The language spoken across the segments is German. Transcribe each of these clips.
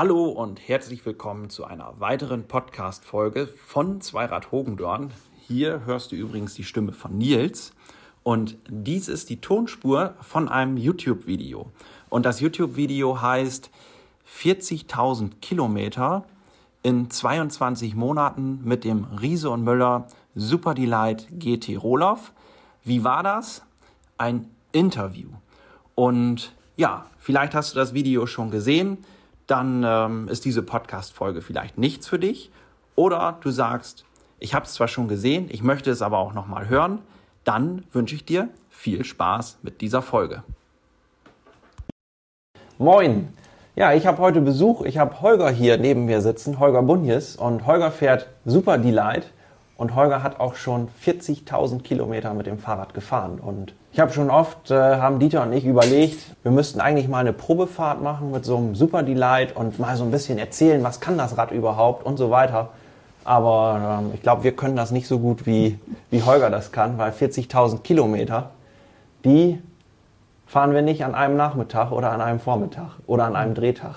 Hallo und herzlich willkommen zu einer weiteren Podcast-Folge von Zweirad Hogendorn. Hier hörst du übrigens die Stimme von Nils. Und dies ist die Tonspur von einem YouTube-Video. Und das YouTube-Video heißt 40.000 Kilometer in 22 Monaten mit dem Riese und Müller Super Delight GT Rohloff. Wie war das? Ein Interview. Und ja, vielleicht hast du das Video schon gesehen dann ähm, ist diese Podcast-Folge vielleicht nichts für dich. Oder du sagst, ich habe es zwar schon gesehen, ich möchte es aber auch nochmal hören. Dann wünsche ich dir viel Spaß mit dieser Folge. Moin! Ja, ich habe heute Besuch. Ich habe Holger hier neben mir sitzen, Holger Bunjes. Und Holger fährt Super Delight. Und Holger hat auch schon 40.000 Kilometer mit dem Fahrrad gefahren. Und ich habe schon oft, äh, haben Dieter und ich überlegt, wir müssten eigentlich mal eine Probefahrt machen mit so einem Super Delight und mal so ein bisschen erzählen, was kann das Rad überhaupt und so weiter. Aber ähm, ich glaube, wir können das nicht so gut wie, wie Holger das kann, weil 40.000 Kilometer, die fahren wir nicht an einem Nachmittag oder an einem Vormittag oder an einem Drehtag.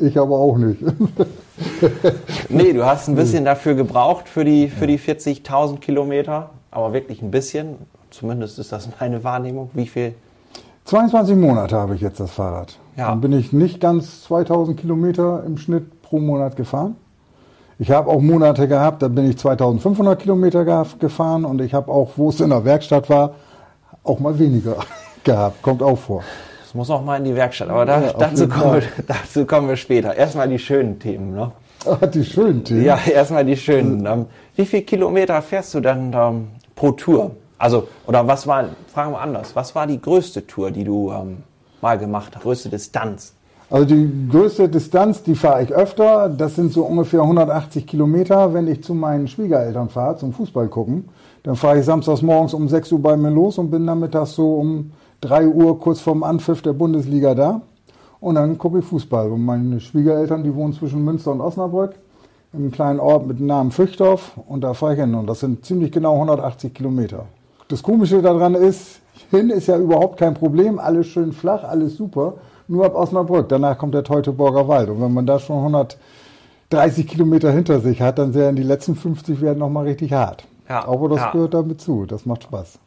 Ich aber auch nicht. nee, du hast ein bisschen dafür gebraucht für die, für die 40.000 Kilometer, aber wirklich ein bisschen. Zumindest ist das meine Wahrnehmung. Wie viel? 22 Monate habe ich jetzt das Fahrrad. Ja. Dann bin ich nicht ganz 2000 Kilometer im Schnitt pro Monat gefahren. Ich habe auch Monate gehabt, da bin ich 2500 Kilometer gefahren und ich habe auch, wo es in der Werkstatt war, auch mal weniger gehabt. Kommt auch vor. Das muss auch mal in die Werkstatt, aber da, ja, dazu, kommen wir, dazu kommen wir später. Erstmal die schönen Themen. Ne? Ah, die schönen Themen? Ja, erstmal die schönen. Ähm, wie viele Kilometer fährst du dann ähm, pro Tour? Also, oder was war, fragen wir anders, was war die größte Tour, die du ähm, mal gemacht hast? Größte Distanz? Also die größte Distanz, die fahre ich öfter. Das sind so ungefähr 180 Kilometer, wenn ich zu meinen Schwiegereltern fahre, zum Fußball gucken. Dann fahre ich samstags morgens um 6 Uhr bei mir los und bin nachmittags so um 3 Uhr kurz vorm Anpfiff der Bundesliga da. Und dann gucke ich Fußball. Und meine Schwiegereltern, die wohnen zwischen Münster und Osnabrück, in einem kleinen Ort mit dem Namen Füchthof. Und da fahre ich hin. Und das sind ziemlich genau 180 Kilometer. Das Komische daran ist, hin ist ja überhaupt kein Problem. Alles schön flach, alles super. Nur ab Osnabrück. Danach kommt der Teutoburger Wald. Und wenn man da schon 130 Kilometer hinter sich hat, dann werden die letzten 50 werden nochmal richtig hart. Ja, Aber das ja. gehört damit zu. Das macht Spaß.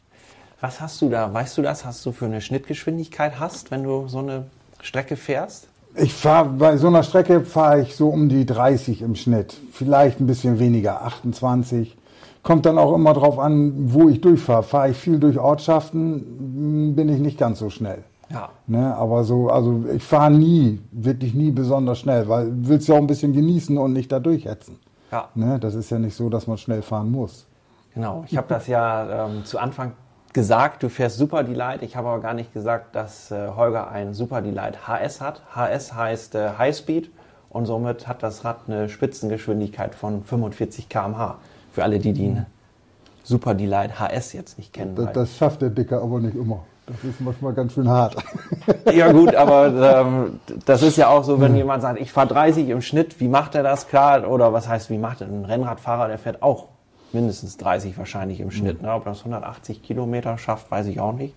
Was hast du da? Weißt du das? Hast du für eine Schnittgeschwindigkeit hast, wenn du so eine Strecke fährst? Ich fahre bei so einer Strecke fahre ich so um die 30 im Schnitt, vielleicht ein bisschen weniger, 28. Kommt dann auch immer drauf an, wo ich durchfahre. Fahre ich viel durch Ortschaften, bin ich nicht ganz so schnell. Ja. Ne, aber so, also ich fahre nie, wirklich nie besonders schnell, weil willst ja auch ein bisschen genießen und nicht da durchhetzen. Ja. Ne, das ist ja nicht so, dass man schnell fahren muss. Genau. Ich habe das ja ähm, zu Anfang gesagt, du fährst Super Delight. Ich habe aber gar nicht gesagt, dass äh, Holger ein Super Delight HS hat. HS heißt äh, High Speed und somit hat das Rad eine Spitzengeschwindigkeit von 45 km/h. Für alle, die den Super Delight HS jetzt nicht kennen. Das, das schafft der Dicker aber nicht immer. Das ist manchmal ganz schön hart. Ja gut, aber ähm, das ist ja auch so, wenn jemand sagt, ich fahre 30 im Schnitt, wie macht er das? Klar, oder was heißt, wie macht er? Ein Rennradfahrer, der fährt auch mindestens 30 wahrscheinlich im Schnitt. Ne? Ob das 180 Kilometer schafft, weiß ich auch nicht.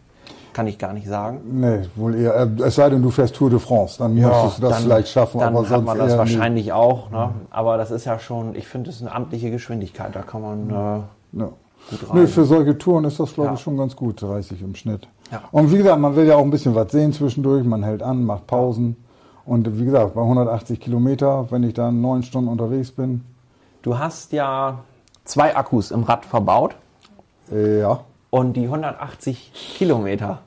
Kann ich gar nicht sagen. Nee, wohl eher. Äh, es sei denn, du fährst Tour de France, dann ja, müsstest du das dann, vielleicht schaffen. Dann aber hat man das wahrscheinlich nicht. auch. Ne? Aber das ist ja schon, ich finde, es ist eine amtliche Geschwindigkeit. Da kann man äh, ja. gut rein. Nee, für solche Touren ist das, glaube ja. ich, schon ganz gut, 30 im Schnitt. Ja. Und wie gesagt, man will ja auch ein bisschen was sehen zwischendurch. Man hält an, macht Pausen. Und wie gesagt, bei 180 Kilometer, wenn ich dann neun Stunden unterwegs bin. Du hast ja zwei Akkus im Rad verbaut. Ja. Und die 180 Kilometer.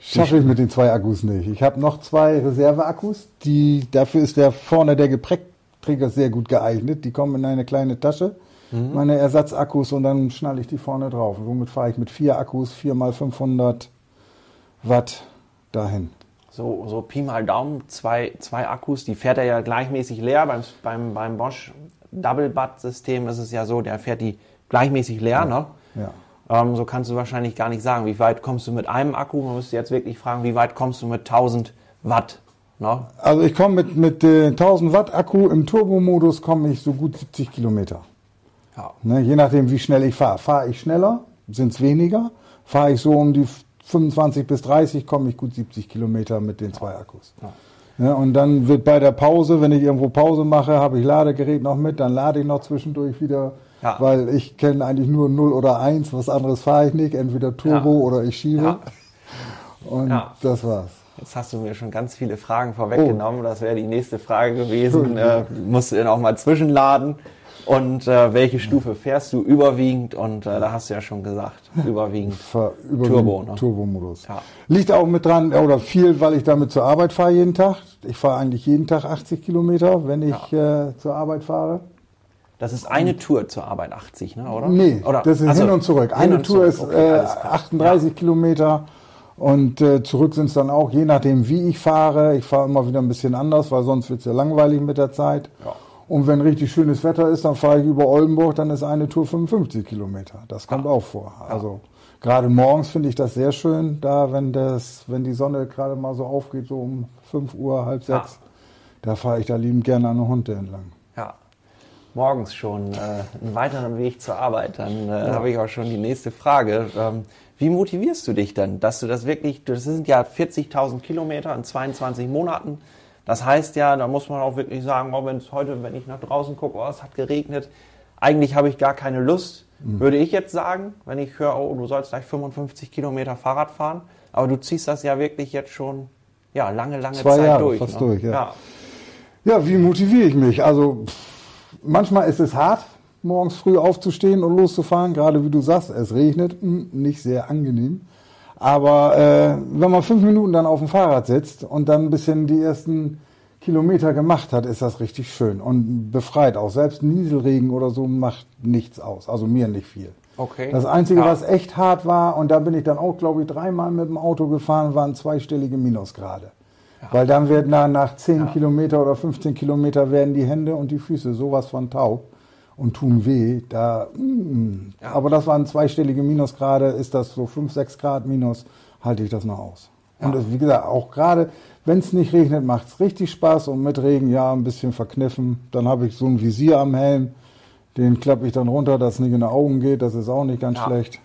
Schaffe ich mit den zwei Akkus nicht. Ich habe noch zwei Reserveakkus. Die, dafür ist der vorne der Gepäckträger sehr gut geeignet. Die kommen in eine kleine Tasche. Mhm. Meine Ersatzakkus und dann schnalle ich die vorne drauf. Und somit fahre ich mit vier Akkus, vier mal 500 Watt dahin. So, so Pi mal Daumen, zwei, zwei Akkus, die fährt er ja gleichmäßig leer. Beim, beim, beim Bosch Double-Butt-System ist es ja so, der fährt die gleichmäßig leer, ja. ne? Ja. Ähm, so kannst du wahrscheinlich gar nicht sagen, wie weit kommst du mit einem Akku. Man müsste jetzt wirklich fragen, wie weit kommst du mit 1000 Watt? Ne? Also ich komme mit, mit äh, 1000 Watt Akku im Turbomodus komme ich so gut 70 Kilometer. Ja. Ne, je nachdem, wie schnell ich fahre. Fahre ich schneller, sind es weniger. Fahre ich so um die 25 bis 30, komme ich gut 70 Kilometer mit den zwei Akkus. Ja. Ja, und dann wird bei der Pause, wenn ich irgendwo Pause mache, habe ich Ladegerät noch mit, dann lade ich noch zwischendurch wieder, Ja. weil ich kenne eigentlich nur 0 oder 1, was anderes fahre ich nicht, entweder Turbo Ja. oder ich schiebe. Und das war's. Jetzt hast du mir schon ganz viele Fragen vorweggenommen. Das wäre die nächste Frage gewesen. Äh, musst du denn auch mal zwischenladen? Und äh, welche Stufe fährst du überwiegend? Und äh, da hast du ja schon gesagt, überwiegend Fahr über Turbo. Ne? Turbomodus. Ja. Liegt auch mit dran, oder viel, weil ich damit zur Arbeit fahre jeden Tag. Ich fahre eigentlich jeden Tag 80 Kilometer, wenn ich äh, zur Arbeit fahre. Das ist eine Tour zur Arbeit 80, ne? oder? Nee, oder? das ist Achso, hin und zurück. Eine und Tour zurück. ist Okay, äh, alles klar. 38 Kilometer und äh, zurück sind es dann auch, je nachdem wie ich fahre. Ich fahre immer wieder ein bisschen anders, weil sonst wird es ja langweilig mit der Zeit. Ja. Und wenn richtig schönes Wetter ist, dann fahre ich über Oldenburg, dann ist eine Tour 55 Kilometer. Das kommt auch vor. Also gerade morgens finde ich das sehr schön, da wenn das, wenn die Sonne gerade mal so aufgeht, so um 5 Uhr, halb Ja. sechs, da fahre ich da liebend gerne an der Hunde entlang. Ja. Morgens schon äh, einen weiteren Weg zur Arbeit. Dann äh, habe ich auch schon die nächste Frage. Ähm, wie motivierst du dich denn, dass du das wirklich, das sind ja 40.000 Kilometer in 22 Monaten. Das heißt ja, da muss man auch wirklich sagen, oh, wenn es heute, wenn ich nach draußen gucke, oh, es hat geregnet, eigentlich habe ich gar keine Lust, Mhm. würde ich jetzt sagen, wenn ich höre, oh, du sollst gleich 55 Kilometer Fahrrad fahren. Aber du ziehst das ja wirklich jetzt schon, ja, lange, lange Zwei Zeit Jahre durch. fast ne? durch, ja. ja. Ja, wie motiviere ich mich? Also manchmal ist es hart, morgens früh aufzustehen und loszufahren. Gerade wie du sagst, es regnet, mh, nicht sehr angenehm. Aber äh, wenn man fünf Minuten dann auf dem Fahrrad sitzt und dann ein bisschen die ersten Kilometer gemacht hat, ist das richtig schön und befreit auch. Selbst Nieselregen oder so macht nichts aus. Also mir nicht viel. Okay. Das Einzige, Ja. was echt hart war, und da bin ich dann auch, glaube ich, dreimal mit dem Auto gefahren, waren zweistellige Minusgrade. Weil dann werden nach, nach 10 Kilometer oder 15 Kilometer werden die Hände und die Füße sowas von taub und tun weh. Da, mm. Aber das waren zweistellige Minusgrade, ist das so 5, 6 Grad Minus, halte ich das noch aus. Und das, wie gesagt, auch gerade, wenn es nicht regnet, macht es richtig Spaß und mit Regen ja ein bisschen verkniffen. Dann habe ich so ein Visier am Helm, den klappe ich dann runter, dass es nicht in die Augen geht, das ist auch nicht ganz Ja. schlecht.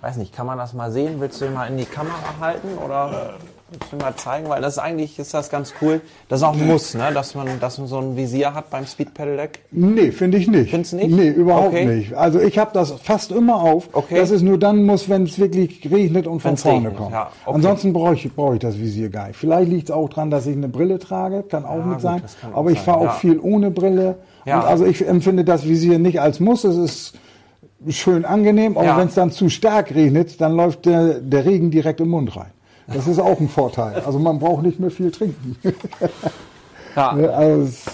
Weiß nicht, kann man das mal sehen? Willst du ihn mal in die Kamera halten oder du mal zeigen? Weil das eigentlich ist das ganz cool. Das ist auch ein Muss, ne? dass, man, dass man so ein Visier hat beim Speed Pedelec. Nee, finde ich nicht. Findest du nicht? Nee, überhaupt Okay. nicht. Also ich habe das fast immer auf, Okay. dass es nur dann muss, wenn es wirklich regnet und von Wenn's vorne regnet, kommt. ja, okay. Ansonsten brauche ich, brauche ich das Visier gar nicht. Vielleicht liegt es auch dran, dass ich eine Brille trage, kann auch Ja, mit gut, sein. das auch Aber ich fahre auch ja. viel ohne Brille. Ja. Und also ich empfinde das Visier nicht als Muss. Es ist schön angenehm, aber Ja. wenn es dann zu stark regnet, dann läuft der, der Regen direkt im Mund rein. Das ist auch ein Vorteil. Also man braucht nicht mehr viel trinken. Ja, also es,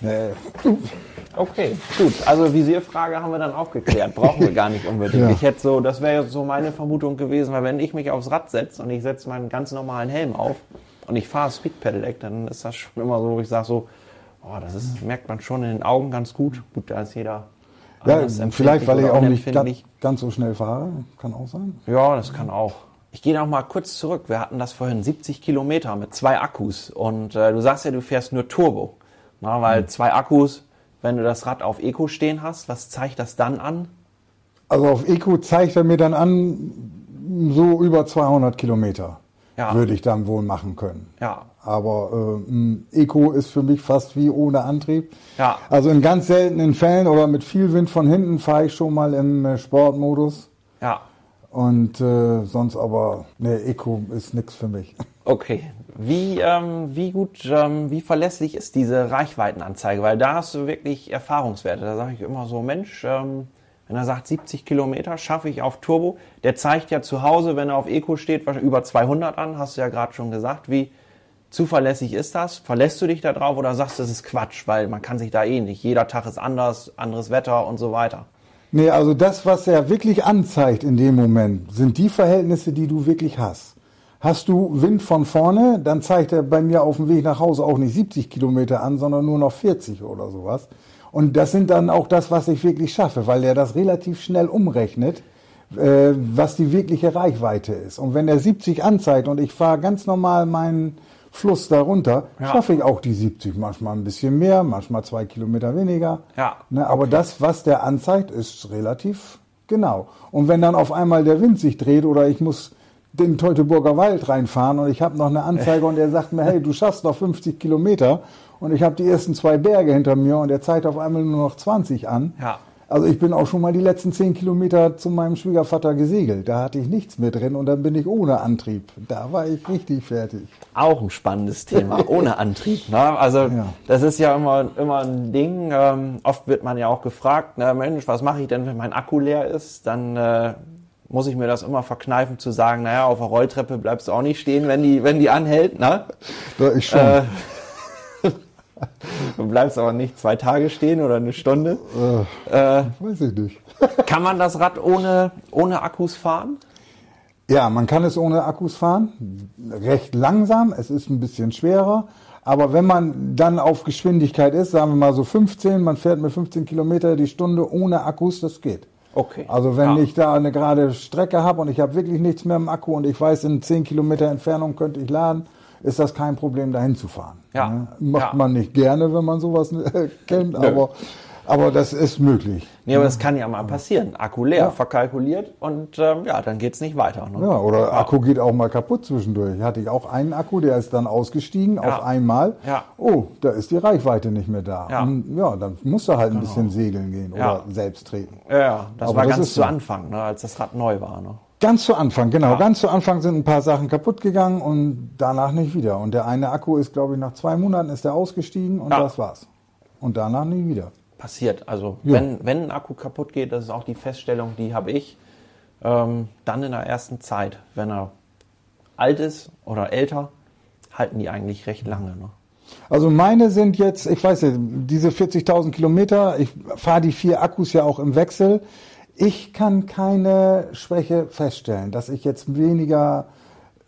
nee. okay, gut. Also Visierfrage haben wir dann auch geklärt. Brauchen wir gar nicht unbedingt. Ja. Ich hätte so, das wäre jetzt so meine Vermutung gewesen, weil wenn ich mich aufs Rad setze und ich setze meinen ganz normalen Helm auf und ich fahre Speed Pedelec, dann ist das schon immer so, ich sage so, oh, das ist, merkt man schon in den Augen ganz gut. Gut, da ist jeder Ja, vielleicht, weil ich auch nicht ganz so schnell fahre. Kann auch sein. Ja, das kann auch. Ich gehe noch mal kurz zurück. Wir hatten das vorhin 70 Kilometer mit zwei Akkus und äh, du sagst ja, du fährst nur Turbo, Na, weil Hm. zwei Akkus. Wenn du das Rad auf Eco stehen hast, was zeigt das dann an? Also auf Eco zeigt er mir dann an, so über 200 Kilometer Ja. würde ich dann wohl machen können. Ja, Aber äh, Eco ist für mich fast wie ohne Antrieb. Ja. Also in ganz seltenen Fällen oder mit viel Wind von hinten fahre ich schon mal im äh, Sportmodus. ja, Und äh, sonst aber, ne, Eco ist nichts für mich. okay. Wie, ähm, wie gut, ähm, wie verlässlich ist diese Reichweitenanzeige? Weil da hast du wirklich Erfahrungswerte. Da sage ich immer so, Mensch, ähm, wenn er sagt 70 Kilometer schaffe ich auf Turbo, der zeigt ja zu Hause, wenn er auf Eco steht, über 200 an, hast du ja gerade schon gesagt. Wie zuverlässig ist das? Verlässt du dich da drauf oder sagst du, das ist Quatsch, weil man kann sich da eh nicht. Jeder Tag ist anders, anderes Wetter und so weiter. Nee, also das, was er wirklich anzeigt in dem Moment, sind die Verhältnisse, die du wirklich hast. Hast du Wind von vorne, dann zeigt er bei mir auf dem Weg nach Hause auch nicht 70 Kilometer an, sondern nur noch 40 oder sowas. Und das sind dann auch das, was ich wirklich schaffe, weil er das relativ schnell umrechnet, äh, was die wirkliche Reichweite ist. Und wenn er 70 anzeigt und ich fahre ganz normal meinen Fluss darunter, Ja. schaffe ich auch die 70. Manchmal ein bisschen mehr, manchmal zwei Kilometer weniger. Ja. Ne, aber das, was der anzeigt, ist relativ genau. Und wenn dann auf einmal der Wind sich dreht oder ich muss den Teutoburger Wald reinfahren und ich habe noch eine Anzeige und er sagt mir, hey, du schaffst noch 50 Kilometer und ich habe die ersten zwei Berge hinter mir und er zeigt auf einmal nur noch 20 an. Ja. Also ich bin auch schon mal die letzten 10 Kilometer zu meinem Schwiegervater gesegelt. Da hatte ich nichts mehr drin und dann bin ich ohne Antrieb. Da war ich richtig fertig. Auch ein spannendes Thema, ohne Antrieb. Ne? Also Ja. das ist ja immer, immer ein Ding. Ähm, oft wird man ja auch gefragt, na Mensch, was mache ich denn, wenn mein Akku leer ist? Dann äh, muss ich mir das immer verkneifen zu sagen, naja, auf der Rolltreppe bleibst du auch nicht stehen, wenn die, wenn die anhält. Ne? Da ich schon. Äh, du bleibst aber nicht zwei Tage stehen oder eine Stunde. Äh, Weiß ich nicht. kann man das Rad ohne, ohne Akkus fahren? Ja, man kann es ohne Akkus fahren. Recht langsam. Es ist ein bisschen schwerer. Aber wenn man dann auf Geschwindigkeit ist, sagen wir mal so 15, man fährt mit 15 Kilometer die Stunde ohne Akkus, das geht. Okay. Also wenn Ja. ich da eine gerade Strecke habe und ich habe wirklich nichts mehr im Akku und ich weiß, in 10 Kilometer Entfernung könnte ich laden, ist das kein Problem, dahin zu fahren. Ja. Ne? Macht Ja. man nicht gerne, wenn man sowas äh, kennt, aber, aber das ist möglich. Nee, aber das kann ja mal passieren. Akku leer, Ja. verkalkuliert und ähm, ja, dann geht's nicht weiter. Ne? Ja, oder Akku geht auch mal kaputt zwischendurch. Hatte ich auch einen Akku, der ist dann ausgestiegen auf einmal. Ja. Oh, da ist die Reichweite nicht mehr da. Ja. Genau. Und ja, dann musst du halt ein bisschen segeln gehen oder selbst treten. Ja, das Aber war das ganz ist zu so. Anfang, ne, als das Rad neu war. Ne? Ganz zu Anfang, genau. Ja. Ganz zu Anfang sind ein paar Sachen kaputt gegangen und danach nicht wieder. Und der eine Akku ist, glaube ich, nach zwei Monaten ist der ausgestiegen und Ja. das war's. Und danach nie wieder. Passiert. Also Ja. wenn, wenn ein Akku kaputt geht, das ist auch die Feststellung, die habe ich, ähm, dann in der ersten Zeit. Wenn er alt ist oder älter, halten die eigentlich recht lange. Ne? Also meine sind jetzt, ich weiß nicht, diese 40.000 Kilometer, ich fahre die vier Akkus ja auch im Wechsel. Ich kann keine Schwäche feststellen, dass ich jetzt weniger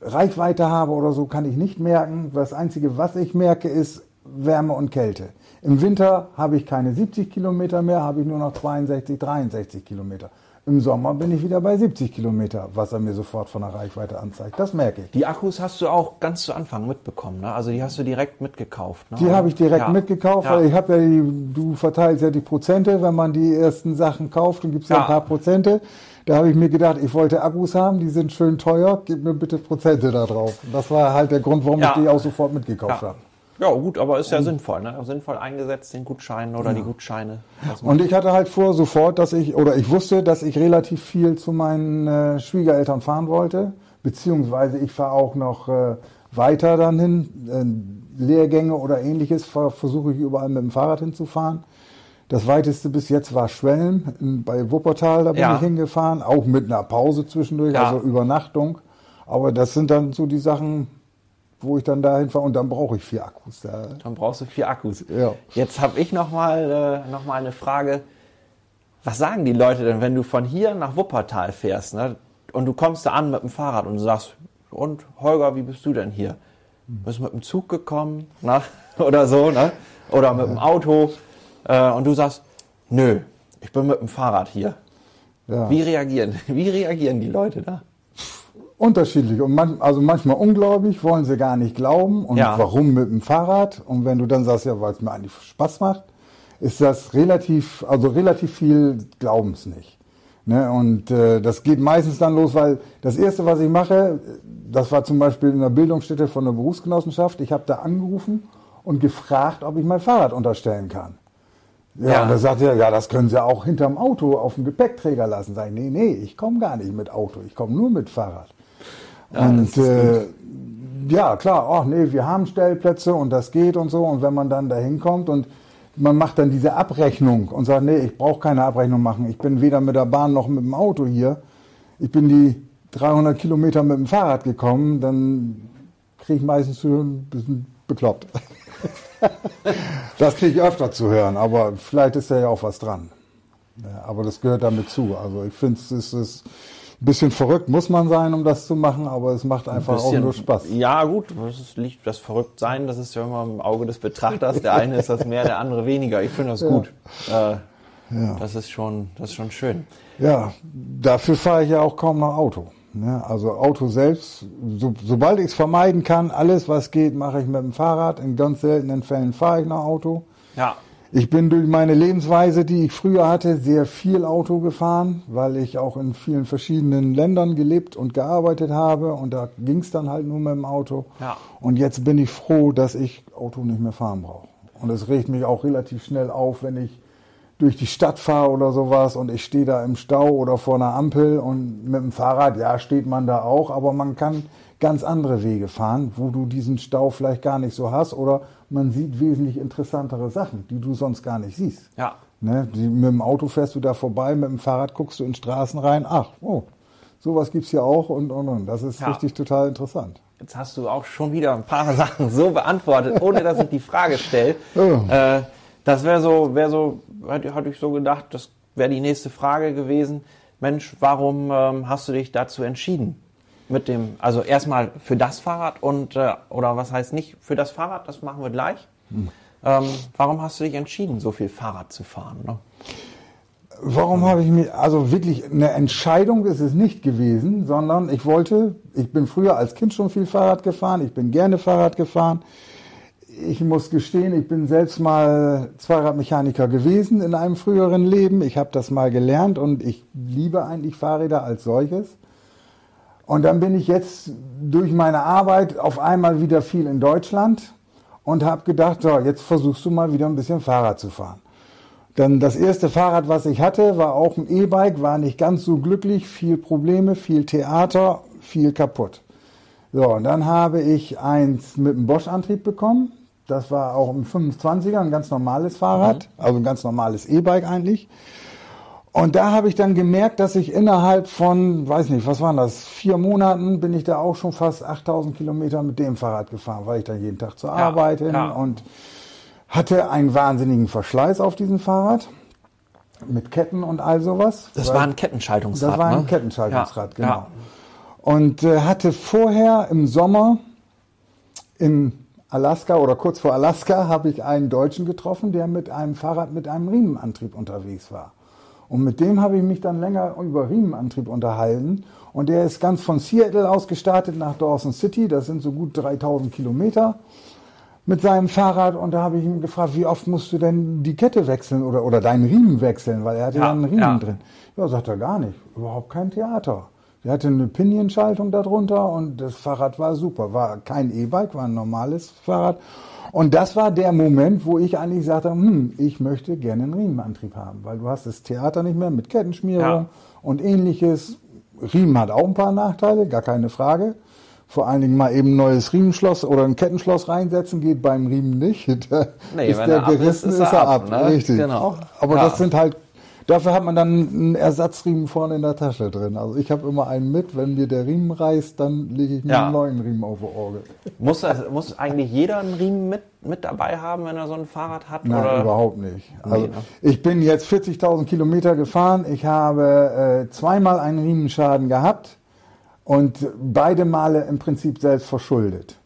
Reichweite habe oder so, kann ich nicht merken. Das Einzige, was ich merke, ist Wärme und Kälte. Im Winter habe ich keine 70 Kilometer mehr, habe ich nur noch 62, 63 Kilometer. Im Sommer bin ich wieder bei 70 Kilometer, was er mir sofort von der Reichweite anzeigt. Das merke ich. Die Akkus hast du auch ganz zu Anfang mitbekommen. Ne? Also die hast du direkt mitgekauft. Ne? Die habe ich direkt Ja. mitgekauft, Ja. weil ich habe ja die, du verteilst ja die Prozente, wenn man die ersten Sachen kauft, dann gibt's ja, Ja. ein paar Prozente. Da habe ich mir gedacht, ich wollte Akkus haben, die sind schön teuer, gib mir bitte Prozente da drauf. Das war halt der Grund, warum ich die auch sofort mitgekauft habe. Ja, gut, aber ist ja sinnvoll. Ne? Sinnvoll eingesetzt, den Gutschein oder die Gutscheine. Und ich hatte halt vor sofort, dass ich, oder ich wusste, dass ich relativ viel zu meinen äh, Schwiegereltern fahren wollte, beziehungsweise ich fahre auch noch äh, weiter dann hin, äh, Lehrgänge oder ähnliches, ver- versuche ich überall mit dem Fahrrad hinzufahren. Das weiteste bis jetzt war Schwelm bei Wuppertal, da bin Ja. ich hingefahren, auch mit einer Pause zwischendurch, Ja. also Übernachtung. Aber das sind dann so die Sachen, wo ich dann dahin fahre und dann brauche ich vier Akkus. Da. Dann brauchst du vier Akkus. Ja. Jetzt habe ich noch mal, äh, noch mal eine Frage. Was sagen die Leute denn, wenn du von hier nach Wuppertal fährst ne? und du kommst da an mit dem Fahrrad und du sagst, und Holger, wie bist du denn hier? Bist du mit dem Zug gekommen ne? oder so, ne? oder mit dem Auto äh, und du sagst, nö, ich bin mit dem Fahrrad hier. Ja. Wie reagieren, wie reagieren die Leute da? Unterschiedlich und man, also manchmal ungläubig, wollen sie gar nicht glauben und Ja. warum mit dem Fahrrad und wenn du dann sagst, ja, weil es mir eigentlich Spaß macht, ist das relativ, also relativ viel glauben es nicht. Ne? Und äh, das geht meistens dann los, weil das erste, was ich mache, das war zum Beispiel in der Bildungsstätte von der Berufsgenossenschaft, ich habe da angerufen und gefragt, ob ich mein Fahrrad unterstellen kann. Ja, Ja. und da sagt er, ja, das können Sie auch hinterm Auto auf dem Gepäckträger lassen. Sag ich, nee, nee, ich komme gar nicht mit Auto, ich komme nur mit Fahrrad. Und äh, ja, klar, ach nee, wir haben Stellplätze und das geht und so. Und wenn man dann da hinkommt und man macht dann diese Abrechnung und sagt, nee, ich brauche keine Abrechnung machen. Ich bin weder mit der Bahn noch mit dem Auto hier. Ich bin die 300 Kilometer mit dem Fahrrad gekommen, dann kriege ich meistens zu hören, ein bisschen bekloppt. das kriege ich öfter zu hören, aber vielleicht ist da ja auch was dran. Ja, aber das gehört damit zu. Also ich finde, es ist, ist ein bisschen verrückt, muss man sein, um das zu machen, aber es macht einfach auch Bisschen- nur Spaß. Ja, gut, das liegt das Verrücktsein, das ist ja immer im Auge des Betrachters. Der eine ist das mehr, der andere weniger. Ich finde das gut. Äh, Das ist schon, das ist schon schön. Ja, dafür fahre ich ja auch kaum noch Auto. Ne? Also Auto selbst, so, sobald ich es vermeiden kann, alles was geht, mache ich mit dem Fahrrad. In ganz seltenen Fällen fahre ich noch Auto. Ja, Ich bin durch meine Lebensweise, die ich früher hatte, sehr viel Auto gefahren, weil ich auch in vielen verschiedenen Ländern gelebt und gearbeitet habe und da ging es dann halt nur mit dem Auto. Ja. Und jetzt bin ich froh, dass ich Auto nicht mehr fahren brauche. Und es regt mich auch relativ schnell auf, wenn ich durch die Stadt fahre oder sowas und ich stehe da im Stau oder vor einer Ampel und mit dem Fahrrad, ja, steht man da auch, aber man kann ganz andere Wege fahren, wo du diesen Stau vielleicht gar nicht so hast oder man sieht wesentlich interessantere Sachen, die du sonst gar nicht siehst. Ja. Ne? Die, mit dem Auto fährst du da vorbei, mit dem Fahrrad guckst du in Straßen rein, ach, oh, sowas gibt's hier auch und, und, und. Das ist Ja. richtig total interessant. Jetzt hast du auch schon wieder ein paar Sachen so beantwortet, ohne dass ich die Frage stelle. Äh, das wäre so, wäre so, hatte hatte ich so gedacht, das wäre die nächste Frage gewesen. Mensch, warum ähm, hast du dich dazu entschieden? Mit dem, also erstmal für das Fahrrad und, äh, oder was heißt nicht für das Fahrrad, das machen wir gleich. Ähm, warum hast du dich entschieden, so viel Fahrrad zu fahren? Ne? Warum habe ich mir, also wirklich eine Entscheidung ist es nicht gewesen, sondern ich wollte, ich bin früher als Kind schon viel Fahrrad gefahren, ich bin gerne Fahrrad gefahren. Ich muss gestehen, ich bin selbst mal Zweiradmechaniker gewesen in einem früheren Leben. Ich habe das mal gelernt und ich liebe eigentlich Fahrräder als solches. Und dann bin ich jetzt durch meine Arbeit auf einmal wieder viel in Deutschland und habe gedacht, so, jetzt versuchst du mal wieder ein bisschen Fahrrad zu fahren. Dann das erste Fahrrad, was ich hatte, war auch ein E-Bike, war nicht ganz so glücklich, viel Probleme, viel Theater, viel kaputt. So, und dann habe ich eins mit einem Bosch-Antrieb bekommen. Das war auch im 25er, ein ganz normales Fahrrad, also ein ganz normales E-Bike eigentlich. Und da habe ich dann gemerkt, dass ich innerhalb von, weiß nicht, was waren das, vier Monaten bin ich da auch schon fast 8000 Kilometer mit dem Fahrrad gefahren, weil ich dann jeden Tag zur Arbeit hin ja. und hatte einen wahnsinnigen Verschleiß auf diesem Fahrrad mit Ketten und all sowas. Das war ein Kettenschaltungsrad. das war ein ne? Kettenschaltungsrad, Ja, genau. ja. Und äh, hatte vorher im Sommer in Alaska oder kurz vor Alaska habe ich einen Deutschen getroffen, der mit einem Fahrrad mit einem Riemenantrieb unterwegs war. Und mit dem habe ich mich dann länger über Riemenantrieb unterhalten. Und der ist ganz von Seattle aus gestartet nach Dawson City. Das sind so gut 3000 Kilometer mit seinem Fahrrad. Und da habe ich ihn gefragt, wie oft musst du denn die Kette wechseln oder, oder deinen Riemen wechseln? Weil er hatte Ja, ja einen Riemen ja. drin. Ja, sagt er gar nicht. Überhaupt kein Theater. Der hatte eine Pinienschaltung darunter und das Fahrrad war super. War kein E-Bike, war ein normales Fahrrad. Und das war der Moment, wo ich eigentlich sagte, hm, ich möchte gerne einen Riemenantrieb haben, weil du hast das Theater nicht mehr mit Kettenschmierung Ja. und ähnliches. Riemen hat auch ein paar Nachteile, gar keine Frage. Vor allen Dingen mal eben ein neues Riemenschloss oder ein Kettenschloss reinsetzen geht beim Riemen nicht. Da Nee, ist wenn der er ist, gerissen, ist ist, er er ab, ab. ne? Richtig. Genau. Aber Ja. das sind halt, dafür hat man dann einen Ersatzriemen vorne in der Tasche drin. Also ich habe immer einen mit, wenn mir der Riemen reißt, dann lege ich mir Ja. einen neuen Riemen auf die Orgel. Muss, das, muss eigentlich jeder einen Riemen mit, mit dabei haben, wenn er so ein Fahrrad hat? Nein, oder? überhaupt nicht. Also ne? ich bin jetzt 40.000 Kilometer gefahren. Ich habe äh, zweimal einen Riemenschaden gehabt und beide Male im Prinzip selbst verschuldet.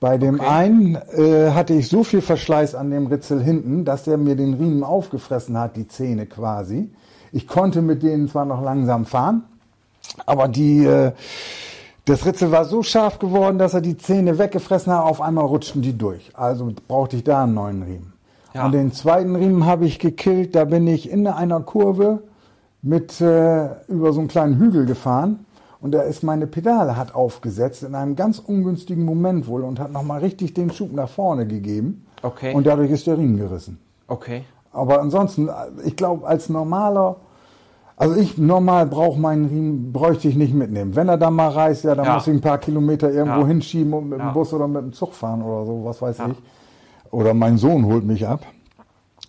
Bei dem Okay. einen äh, hatte ich so viel Verschleiß an dem Ritzel hinten, dass der mir den Riemen aufgefressen hat, die Zähne quasi. Ich konnte mit denen zwar noch langsam fahren, aber die, äh, das Ritzel war so scharf geworden, dass er die Zähne weggefressen hat. Auf einmal rutschten die durch. Also brauchte ich da einen neuen Riemen. Ja. Und den zweiten Riemen habe ich gekillt. Da bin ich in einer Kurve mit äh, über so einen kleinen Hügel gefahren. Und da ist meine Pedale hat aufgesetzt in einem ganz ungünstigen Moment wohl und hat nochmal richtig den Schub nach vorne gegeben. Okay. Und dadurch ist der Riemen gerissen. Okay. Aber ansonsten, ich glaube, als normaler, also ich normal brauche meinen Riemen, bräuchte ich nicht mitnehmen. Wenn er dann mal reißt, ja, dann Ja. muss ich ein paar Kilometer irgendwo Ja. hinschieben und mit Ja. dem Bus oder mit dem Zug fahren oder so, was weiß ich. Oder mein Sohn holt mich ab.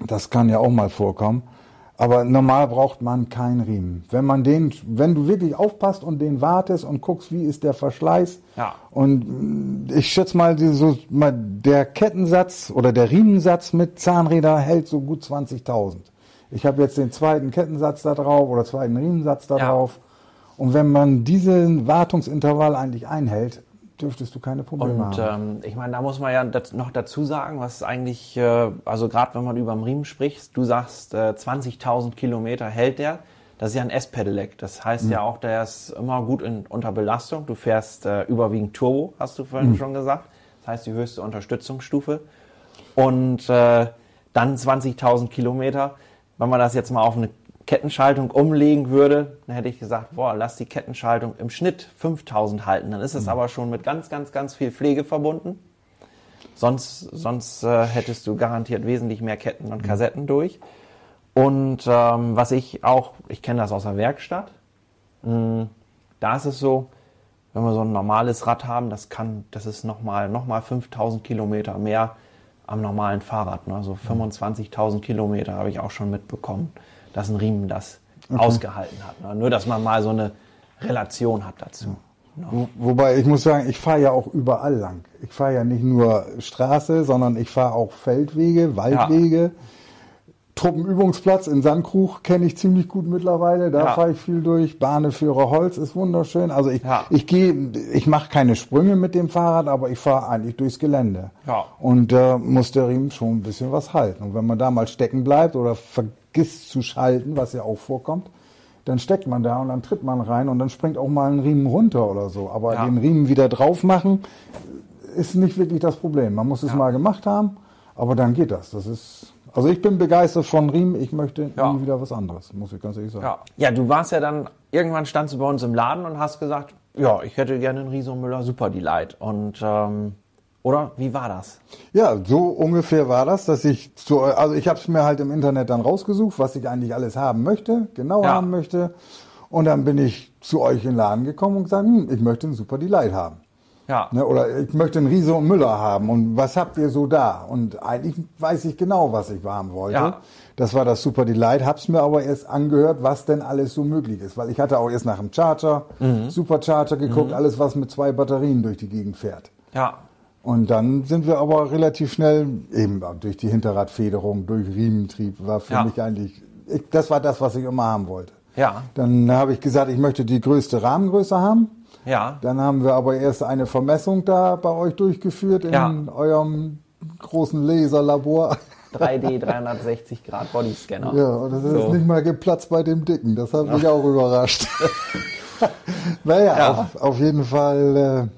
Das kann ja auch mal vorkommen. Aber normal braucht man keinen Riemen. Wenn man den, wenn du wirklich aufpasst und den wartest und guckst, wie ist der Verschleiß. Ja. Und mh, ich schätze mal, so, mal, der Kettensatz oder der Riemensatz mit Zahnräder hält so gut 20.000. Ich habe jetzt den zweiten Kettensatz da drauf oder zweiten Riemensatz da Ja. drauf. Und wenn man diesen Wartungsintervall eigentlich einhält, dürftest du keine Probleme Und haben. ähm, ich meine, da muss man ja noch dazu sagen, was eigentlich, äh, also gerade wenn man über den Riemen spricht, du sagst, äh, 20.000 Kilometer hält der. Das ist ja ein S-Pedelec. Das heißt ja auch, der ist immer gut in, unter Belastung. Du fährst äh, überwiegend Turbo, hast du vorhin schon gesagt. Das heißt die höchste Unterstützungsstufe. Und äh, dann 20.000 Kilometer. Wenn man das jetzt mal auf eine Kettenschaltung umlegen würde, dann hätte ich gesagt, boah, lass die Kettenschaltung im Schnitt 5000 halten. Dann ist es mhm. aber schon mit ganz, ganz, ganz viel Pflege verbunden. Sonst, sonst äh, hättest du garantiert wesentlich mehr Ketten und mhm. Kassetten durch. Und ähm, was ich auch, ich kenne das aus der Werkstatt, mh, hm, da ist es so, wenn wir so ein normales Rad haben, das kann, das ist nochmal noch mal 5000 Kilometer mehr am normalen Fahrrad. Ne? So 25.000 Kilometer habe ich auch schon mitbekommen dass ein Riemen das okay. ausgehalten hat. Ne? Nur, dass man mal so eine Relation hat dazu. Ja. Wo, wobei ich muss sagen, ich fahre ja auch überall lang. Ich fahre ja nicht nur Straße, sondern ich fahre auch Feldwege, Waldwege. Ja. Truppenübungsplatz in Sandkrug kenne ich ziemlich gut mittlerweile. Da ja. fahre ich viel durch. Bahneführer Holz ist wunderschön. Also ich, ja. ich gehe, ich mache keine Sprünge mit dem Fahrrad, aber ich fahre eigentlich durchs Gelände. Ja. Und da äh, muss der Riemen schon ein bisschen was halten. Und wenn man da mal stecken bleibt oder vergisst zu schalten, was ja auch vorkommt, dann steckt man da und dann tritt man rein und dann springt auch mal ein Riemen runter oder so. Aber ja. den Riemen wieder drauf machen ist nicht wirklich das Problem. Man muss es mal gemacht haben, aber dann geht das. Das ist also ich bin begeistert von Riemen. Ich möchte ja. nie wieder was anderes, muss ich ganz ehrlich sagen. Ja. ja, du warst ja dann, irgendwann standst du bei uns im Laden und hast gesagt, ja, ich hätte gerne einen Riso Müller Super Delight. Und ähm, oder wie war das? Ja, so ungefähr war das, dass ich zu, also ich habe es mir halt im Internet dann rausgesucht, was ich eigentlich alles haben möchte, genau ja. haben möchte. Und dann bin ich zu euch in den Laden gekommen und gesagt, hm, ich möchte einen Super Delight haben. Ja. Ne, oder ich möchte einen Riese und Müller haben. Und was habt ihr so da? Und eigentlich weiß ich genau, was ich haben wollte. Ja. Das war das Super Delight. Hab's mir aber erst angehört, was denn alles so möglich ist. Weil ich hatte auch erst nach dem Charger, mhm. Super Charger geguckt, mhm. alles was mit zwei Batterien durch die Gegend fährt. Ja. Und dann sind wir aber relativ schnell, eben durch die Hinterradfederung, durch Riementrieb, war für ja. mich eigentlich, ich, das war das, was ich immer haben wollte. Ja. Dann habe ich gesagt, ich möchte die größte Rahmengröße haben. Ja. Dann haben wir aber erst eine Vermessung da bei euch durchgeführt in ja. eurem großen Laserlabor. 3D 360 Grad Bodyscanner. Ja, und das so. ist nicht mal geplatzt bei dem Dicken. Das hat mich auch überrascht. naja, ja. auf, auf, jeden Fall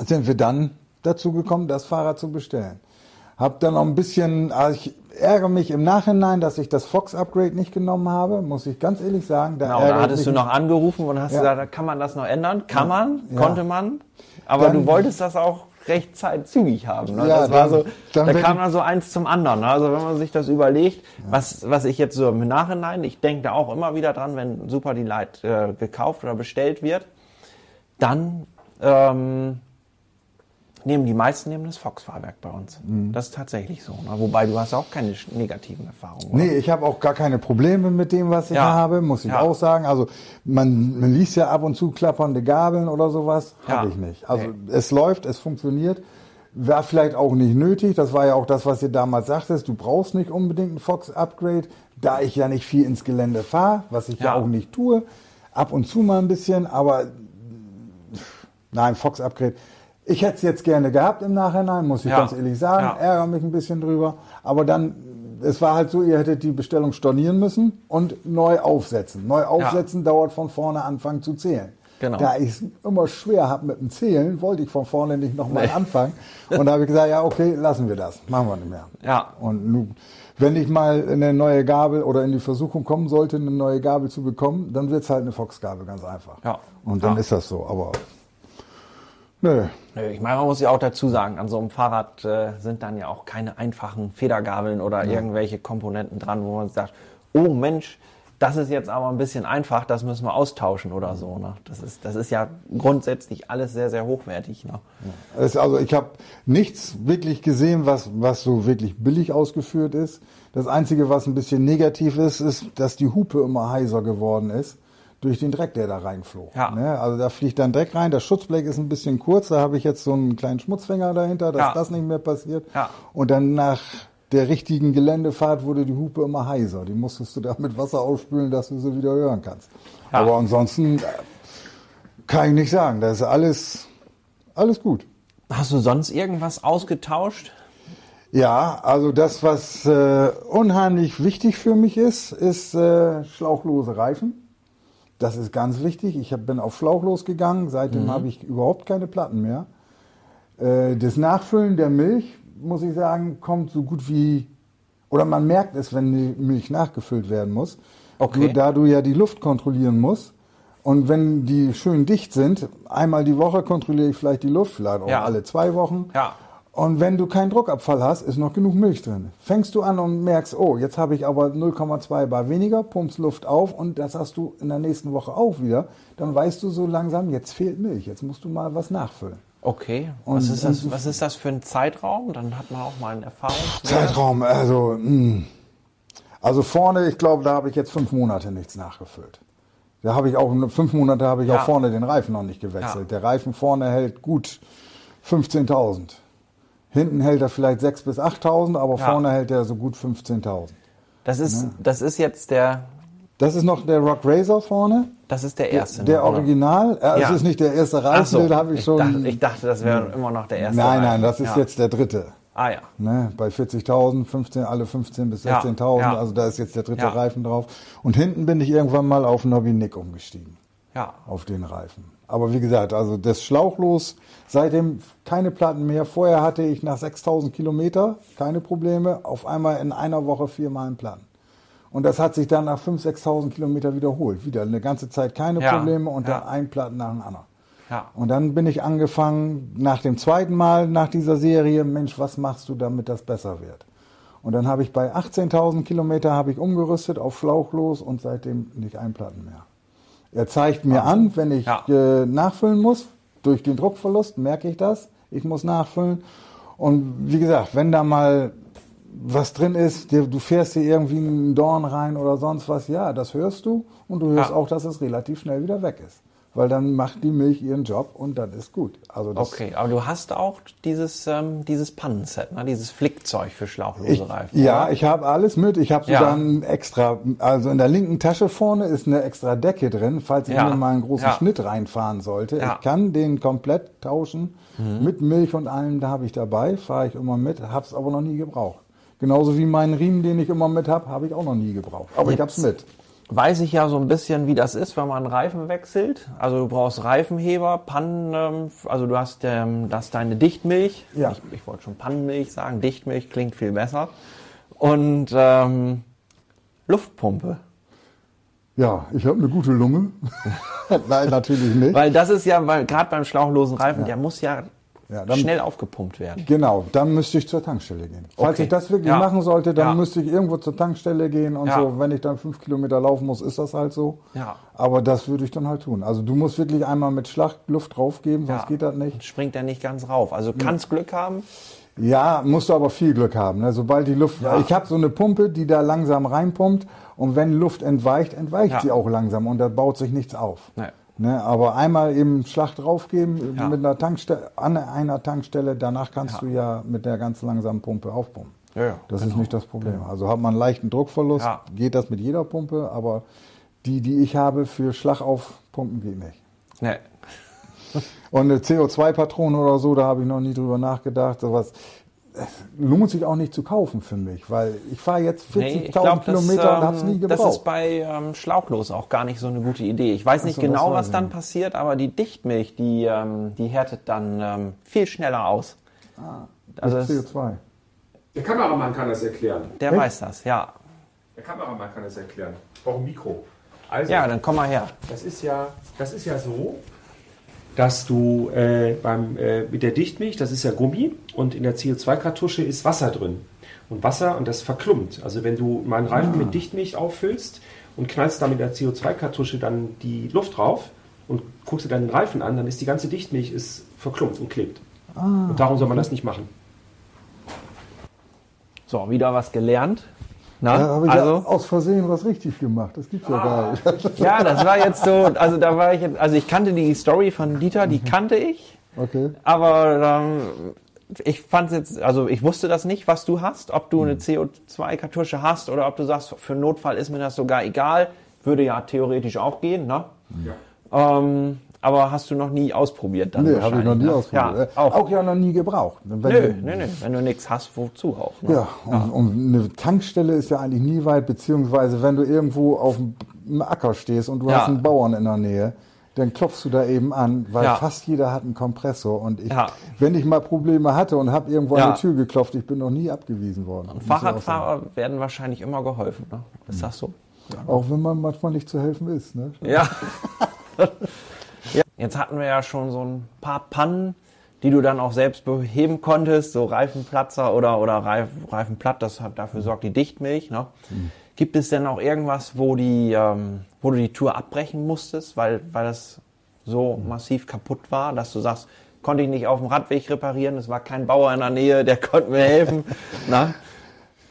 äh, sind wir dann dazu gekommen, das Fahrrad zu bestellen. Hab dann noch ein bisschen, also ich ärgere mich im Nachhinein, dass ich das Fox-Upgrade nicht genommen habe, muss ich ganz ehrlich sagen. Da, genau, da hattest du noch angerufen und hast ja. gesagt, kann man das noch ändern? Kann ja. man? Ja. Konnte man? Aber dann, du wolltest das auch recht zeitzügig haben. Ne? Ja, das war so, da kam dann so eins zum anderen. Ne? Also wenn man sich das überlegt, was, was ich jetzt so im Nachhinein, ich denke da auch immer wieder dran, wenn Super Delight äh, gekauft oder bestellt wird, dann ähm, nehmen die meisten nehmen das Fox-Fahrwerk bei uns. Mhm. Das ist tatsächlich so. Ne? Wobei du hast auch keine negativen Erfahrungen. Oder? Nee, ich habe auch gar keine Probleme mit dem, was ich ja. habe, muss ich ja. auch sagen. Also man, man liest ja ab und zu klappernde Gabeln oder sowas. Ja. Habe ich nicht. Also nee. es läuft, es funktioniert. War vielleicht auch nicht nötig. Das war ja auch das, was ihr damals sagtest. Du brauchst nicht unbedingt ein Fox-Upgrade, da ich ja nicht viel ins Gelände fahre, was ich ja. ja auch nicht tue. Ab und zu mal ein bisschen, aber nein, Fox-Upgrade ich hätte es jetzt gerne gehabt im Nachhinein, muss ich ja. ganz ehrlich sagen. Ja. Ärgere mich ein bisschen drüber. Aber dann, es war halt so, ihr hättet die Bestellung stornieren müssen und neu aufsetzen. Neu aufsetzen ja. dauert von vorne anfangen zu zählen. Genau. Da ich es immer schwer habe mit dem Zählen, wollte ich von vorne nicht nochmal nee. anfangen. Und da habe ich gesagt, ja, okay, lassen wir das. Machen wir nicht mehr. Ja. Und nun, wenn ich mal eine neue Gabel oder in die Versuchung kommen sollte, eine neue Gabel zu bekommen, dann wird es halt eine Fox-Gabel, ganz einfach. Ja. Und dann ja. ist das so. Aber Nö. Nö. Ich meine, man muss ja auch dazu sagen, an so einem Fahrrad äh, sind dann ja auch keine einfachen Federgabeln oder ja. irgendwelche Komponenten dran, wo man sagt, oh Mensch, das ist jetzt aber ein bisschen einfach, das müssen wir austauschen oder so. Ne? Das, ist, das ist ja grundsätzlich alles sehr, sehr hochwertig. Ne? Also ich habe nichts wirklich gesehen, was, was so wirklich billig ausgeführt ist. Das Einzige, was ein bisschen negativ ist, ist, dass die Hupe immer heiser geworden ist durch den Dreck, der da reinflog. Ja. Ne? Also da fliegt dann Dreck rein. Das Schutzblech ist ein bisschen kurz. Da habe ich jetzt so einen kleinen Schmutzfänger dahinter, dass ja. das nicht mehr passiert. Ja. Und dann nach der richtigen Geländefahrt wurde die Hupe immer heiser. Die musstest du da mit Wasser ausspülen, dass du sie wieder hören kannst. Ja. Aber ansonsten äh, kann ich nicht sagen. Da ist alles, alles gut. Hast du sonst irgendwas ausgetauscht? Ja, also das, was äh, unheimlich wichtig für mich ist, ist äh, schlauchlose Reifen. Das ist ganz wichtig. Ich hab, bin auf Schlauch losgegangen. Seitdem mhm. habe ich überhaupt keine Platten mehr. Äh, das Nachfüllen der Milch, muss ich sagen, kommt so gut wie Oder man merkt es, wenn die Milch nachgefüllt werden muss. Okay. Du, da du ja die Luft kontrollieren musst. Und wenn die schön dicht sind, einmal die Woche kontrolliere ich vielleicht die Luft, vielleicht auch Ja. alle zwei Wochen. Ja. Und wenn du keinen Druckabfall hast, ist noch genug Milch drin. Fängst du an und merkst, oh, jetzt habe ich aber 0,2 bar weniger, pumpst Luft auf und das hast du in der nächsten Woche auch wieder, dann weißt du so langsam, jetzt fehlt Milch, jetzt musst du mal was nachfüllen. Okay. Und- was, ist das, was ist das für ein Zeitraum? Dann hat man auch mal einen Erfahrungswert. Zeitraum, also, mh. also vorne, ich glaube, da habe ich jetzt fünf Monate nichts nachgefüllt. Da habe ich auch, fünf Monate habe ich Ja. auch vorne den Reifen noch nicht gewechselt. Der Reifen vorne hält gut 15.000. Hinten hält er vielleicht 6.000 bis 8.000, aber Ja. vorne hält er so gut 15.000. Das ist, das ist jetzt der, Das ist noch der Rock Razor vorne. das ist der erste. Der oder? Original. Äh, Ja. Es ist nicht der erste Reifen, so, den habe ich, schon. Dachte, ich dachte, das wäre immer noch der erste. nein, nein, das ist ja. jetzt der dritte. Ah ja. Ne, bei 40.000, 15, alle 15 bis Ja, 16.000, ja. also da ist jetzt der dritte Ja. Reifen drauf. Und hinten bin ich irgendwann mal auf Nobby Nick umgestiegen, Ja. auf den Reifen. Aber wie gesagt, also das Schlauchlos, seitdem keine Platten mehr. Vorher hatte ich nach 6.000 Kilometer keine Probleme, auf einmal in einer Woche viermal einen Platten. Und das hat sich dann nach 5.000, 6.000 Kilometer wiederholt. Wieder eine ganze Zeit keine Ja, Probleme und ja. dann ein Platten nach dem anderen. Ja. Und dann bin ich angefangen, nach dem zweiten Mal nach dieser Serie, Mensch, was machst du, damit das besser wird? Und dann habe ich bei 18.000 Kilometer habe ich umgerüstet auf Schlauchlos und seitdem nicht ein Platten mehr. Er zeigt mir an, wenn ich Ja. äh, nachfüllen muss, durch den Druckverlust merke ich das, ich muss nachfüllen. Und wie gesagt, wenn da mal was drin ist, du fährst dir irgendwie einen Dorn rein oder sonst was, ja, das hörst du und du hörst Ja. auch, dass es relativ schnell wieder weg ist. Weil dann macht die Milch ihren Job und dann ist gut. Also das, Okay, aber du hast auch dieses, ähm, dieses Pannenset, ne? dieses Flickzeug für schlauchlose Ich, Reifen. ja, oder? ich habe alles mit. Ich habe Ja. sogar ein extra, also in der linken Tasche vorne ist eine extra Decke drin, falls ich Ja. mir mal einen großen Ja. Schnitt reinfahren sollte. Mhm. Ich kann den komplett tauschen mit Milch und allem, da habe ich dabei, fahre ich immer mit, habe es aber noch nie gebraucht. Genauso wie meinen Riemen, den ich immer mit habe, habe ich auch noch nie gebraucht. Aber ich habe es mit. Weiß ich ja so ein bisschen, wie das ist, wenn man einen Reifen wechselt. Also du brauchst Reifenheber, Pannen, ähm, also du hast, ähm, das deine Dichtmilch. Ja. Ich, ich wollte schon Pannenmilch sagen, Dichtmilch klingt viel besser. Und ähm, Luftpumpe. Ja, ich habe eine gute Lunge. Nein, natürlich nicht. Weil das ist ja, weil gerade beim schlauchlosen Reifen, der muss ja, Ja, dann- schnell aufgepumpt werden. Genau, dann müsste ich zur Tankstelle gehen. Falls Okay. ich das wirklich Ja. machen sollte, dann Ja. müsste ich irgendwo zur Tankstelle gehen und so. Wenn ich dann fünf Kilometer laufen muss, ist das halt so. Ja. Aber das würde ich dann halt tun. Also du musst wirklich einmal mit Schlag Luft draufgeben, sonst geht das nicht. Springt er nicht ganz rauf. Also kannst Glück haben. Ja, musst du aber viel Glück haben. Ne? Sobald die Luft, ich habe so eine Pumpe, die da langsam reinpumpt und wenn Luft entweicht, entweicht sie auch langsam und da baut sich nichts auf. Nee. Ne? Aber einmal eben Schlag draufgeben Ja. mit einer Tankstelle, an einer Tankstelle, danach kannst Ja. du ja mit der ganz langsamen Pumpe aufpumpen. Ja, ja, das genau. ist nicht das Problem. Also hat man einen leichten Druckverlust, Ja. geht das mit jeder Pumpe, aber die, die ich habe für Schlag aufpumpen, geht nicht. Nee. Und eine CO2-Patrone oder so, da habe ich noch nie drüber nachgedacht. Sowas lohnt sich auch nicht zu kaufen für mich, weil ich fahre jetzt 40.000 Nee, das, Kilometer und habe es ähm, nie Das gebraucht. ist bei ähm, Schlauchlos auch gar nicht so eine gute Idee. Ich weiß nicht so, das genau, was dann nicht. passiert, aber die Dichtmilch, die, ähm, die härtet dann ähm, viel schneller aus. also Durch es, CO2. Der Kameramann kann das erklären. der Echt? weiß das, ja. Der Kameramann kann das erklären. Ich brauche ein Mikro. Also, Ja, dann komm mal her. das ist ja, das ist ja so, dass du äh, beim, äh, mit der Dichtmilch, das ist ja Gummi und in der CO2-Kartusche ist Wasser drin. Und Wasser, und das verklumpt. Also wenn du mal einen Reifen mit Dichtmilch auffüllst und knallst da mit der CO2-Kartusche dann die Luft drauf und guckst dir dann den Reifen an, dann ist die ganze Dichtmilch ist verklumpt und klebt. Und darum soll man das nicht machen. So, wieder was gelernt. Na, Da habe ich also, ja aus Versehen was richtig gemacht. Das gibt's ja gar nicht. ja, das war jetzt so, also da war ich jetzt, also ich kannte die Story von Dieter, die kannte ich, Okay. aber ähm, ich fand jetzt, also ich wusste das nicht, was du hast, ob du eine CO2-Kartusche hast oder ob du sagst, für einen Notfall ist mir das sogar egal, würde ja theoretisch auch gehen, ne? Ja. Ähm, aber hast du noch nie ausprobiert dann Nee, habe ich noch nie ne? ausprobiert. Ja, auch. auch ja noch nie gebraucht. Wenn Nö, du- nö, nö, wenn du nichts hast, wozu auch? Ne? Ja, und, und eine Tankstelle ist ja eigentlich nie weit, beziehungsweise wenn du irgendwo auf einem Acker stehst und du Ja. hast einen Bauern in der Nähe, dann klopfst du da eben an, weil Ja. fast jeder hat einen Kompressor. Und ich, Ja. wenn ich mal Probleme hatte und habe irgendwo Ja. an die Tür geklopft, ich bin noch nie abgewiesen worden. sagen. Fahrradfahrer werden wahrscheinlich immer geholfen. Ne? Ist das so? Auch wenn man manchmal nicht zu helfen ist. Ne? Ja. Jetzt hatten wir ja schon so ein paar Pannen, die du dann auch selbst beheben konntest, so Reifenplatzer oder, oder Reif, Reifenplatt, das hat, dafür sorgt die Dichtmilch. Ne? Gibt es denn auch irgendwas, wo, die, ähm, wo du die Tour abbrechen musstest, weil, weil das so massiv kaputt war, dass du sagst, konnte ich nicht auf dem Radweg reparieren, es war kein Bauer in der Nähe, der konnte mir helfen. Na?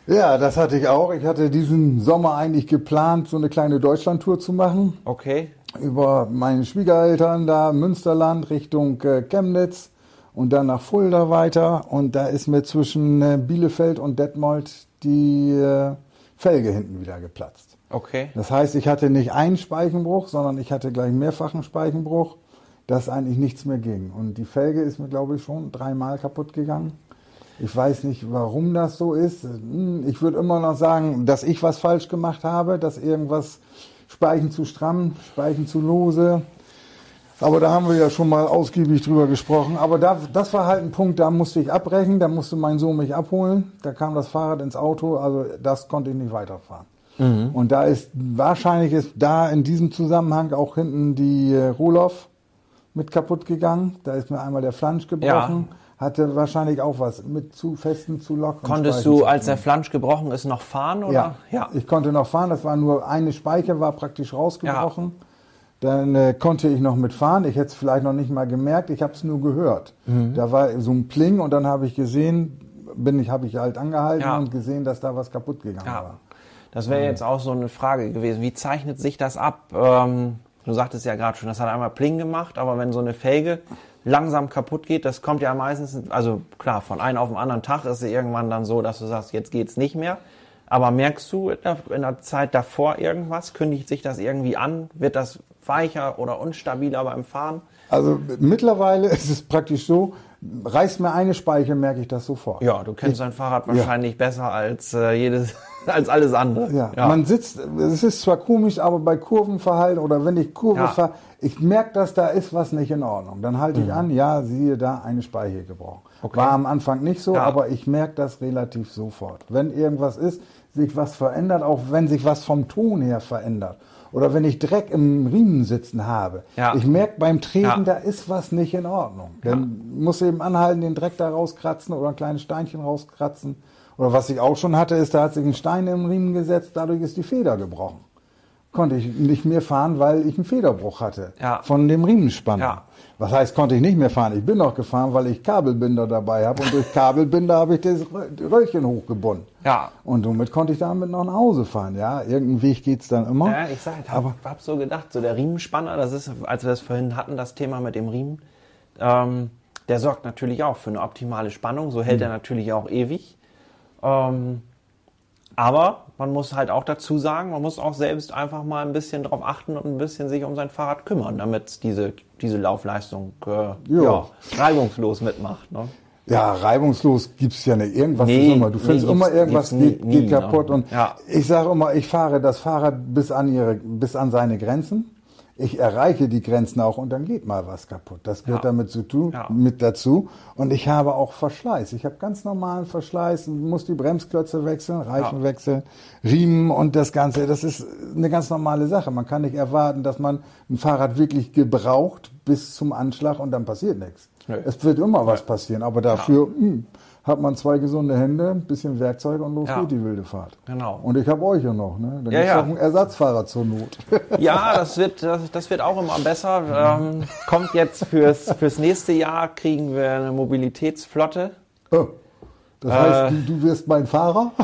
Ja, das hatte ich auch. Ich hatte diesen Sommer eigentlich geplant, so eine kleine Deutschlandtour zu machen. Okay. Über meine Schwiegereltern da, Münsterland Richtung äh, Chemnitz und dann nach Fulda weiter. Und da ist mir zwischen äh, Bielefeld und Detmold die äh, Felge hinten wieder geplatzt. Okay. Das heißt, ich hatte nicht einen Speichenbruch, sondern ich hatte gleich mehrfachen Speichenbruch, dass eigentlich nichts mehr ging. Und die Felge ist mir, glaube ich, schon dreimal kaputt gegangen. Ich weiß nicht, warum das so ist. Hm, Ich würde immer noch sagen, dass ich was falsch gemacht habe, dass irgendwas Speichen zu stramm, Speichen zu lose. Aber da haben wir ja schon mal ausgiebig drüber gesprochen. Aber da, das war halt ein Punkt, da musste ich abbrechen, da musste mein Sohn mich abholen. Da kam das Fahrrad ins Auto, also das konnte ich nicht weiterfahren. Und da ist wahrscheinlich ist da in diesem Zusammenhang auch hinten die äh, Rohloff mit kaputt gegangen. Da ist mir einmal der Flansch gebrochen. Hatte wahrscheinlich auch was mit zu festen, zu lockeren Konntest Speichen du, als der Flansch gebrochen ist, noch fahren? Oder? Ja, ja. ich konnte noch fahren. Das war nur eine Speiche, war praktisch rausgebrochen. Dann äh, konnte ich noch mitfahren. Ich hätte es vielleicht noch nicht mal gemerkt. Ich habe es nur gehört. Mhm. Da war so ein Pling und dann habe ich gesehen, bin ich, habe ich halt angehalten Ja. und gesehen, dass da was kaputt gegangen Ja. war. Das wäre jetzt auch so eine Frage gewesen. Wie zeichnet sich das ab? Ähm, du sagtest ja gerade schon, das hat einmal Pling gemacht, aber wenn so eine Felge langsam kaputt geht, das kommt ja meistens, also klar, von einem auf den anderen Tag ist es irgendwann dann so, dass du sagst, jetzt geht's nicht mehr. Aber merkst du in der, in der Zeit davor irgendwas? Kündigt sich das irgendwie an? Wird das weicher oder unstabiler beim Fahren? Also mittlerweile ist es praktisch so, reißt mir eine Speiche, merke ich das sofort. Ja, du kennst dein Fahrrad wahrscheinlich besser als äh, jedes, als alles andere. Ja, man sitzt, es ist zwar komisch, aber bei Kurvenverhalten oder wenn ich Kurve Ja. fahre, ich merke, dass da ist was nicht in Ordnung. Dann halte ich an, ja, siehe da, eine Speiche gebrochen. Mhm. Okay. War am Anfang nicht so, Ja. aber ich merke das relativ sofort. Wenn irgendwas ist, sich was verändert, auch wenn sich was vom Ton her verändert. Oder wenn ich Dreck im Riemen sitzen habe. Ja. Ich merke beim Treten, Ja. da ist was nicht in Ordnung. Dann muss ich eben anhalten, den Dreck da rauskratzen oder ein kleines Steinchen rauskratzen. Oder was ich auch schon hatte, ist, da hat sich ein Stein im Riemen gesetzt, dadurch ist die Feder gebrochen. Konnte ich nicht mehr fahren, weil ich einen Federbruch hatte. Ja. Von dem Riemenspanner. Ja. Was heißt, konnte ich nicht mehr fahren? Ich bin noch gefahren, weil ich Kabelbinder dabei habe. Und durch Kabelbinder habe ich das Rö- Röllchen hochgebunden. Ja. Und somit konnte ich damit noch nach Hause fahren. Ja, irgendein Weg geht's dann immer. Ja, ich sag, ich hab, Aber hab so gedacht, so der Riemenspanner, das ist, als wir das vorhin hatten, das Thema mit dem Riemen, ähm, der sorgt natürlich auch für eine optimale Spannung, so hält er natürlich auch ewig. Ähm, aber man muss halt auch dazu sagen, man muss auch selbst einfach mal ein bisschen drauf achten und ein bisschen sich um sein Fahrrad kümmern, damit diese, diese Laufleistung äh, ja. reibungslos mitmacht. Ne? Ja, reibungslos gibt's ja nicht. Irgendwas Nee, ist immer. Du nee, findest gibt's- immer irgendwas geht, nie, geht kaputt. ne? Und Ja. ich sage immer, ich fahre das Fahrrad bis an ihre, bis an seine Grenzen. Ich erreiche die Grenzen auch und dann geht mal was kaputt. Das gehört Ja. damit zu tun, Ja. mit dazu. Und ich habe auch Verschleiß. Ich habe ganz normalen Verschleiß, muss die Bremsklötze wechseln, Reifen Ja. wechseln, Riemen und das Ganze. Das ist eine ganz normale Sache. Man kann nicht erwarten, dass man ein Fahrrad wirklich gebraucht bis zum Anschlag und dann passiert nichts. Es wird immer was passieren, aber dafür hm, hat man zwei gesunde Hände, ein bisschen Werkzeug und los Ja. geht die wilde Fahrt. Genau. Und ich habe euch ja noch, ne? Dann Ja, gibt's ja. auch einen Ersatzfahrer zur Not. Ja, das wird, das, das wird auch immer besser. Ähm, kommt jetzt fürs, fürs nächste Jahr, kriegen wir eine Mobilitätsflotte. Oh. Das Äh. heißt, du, du wirst mein Fahrer?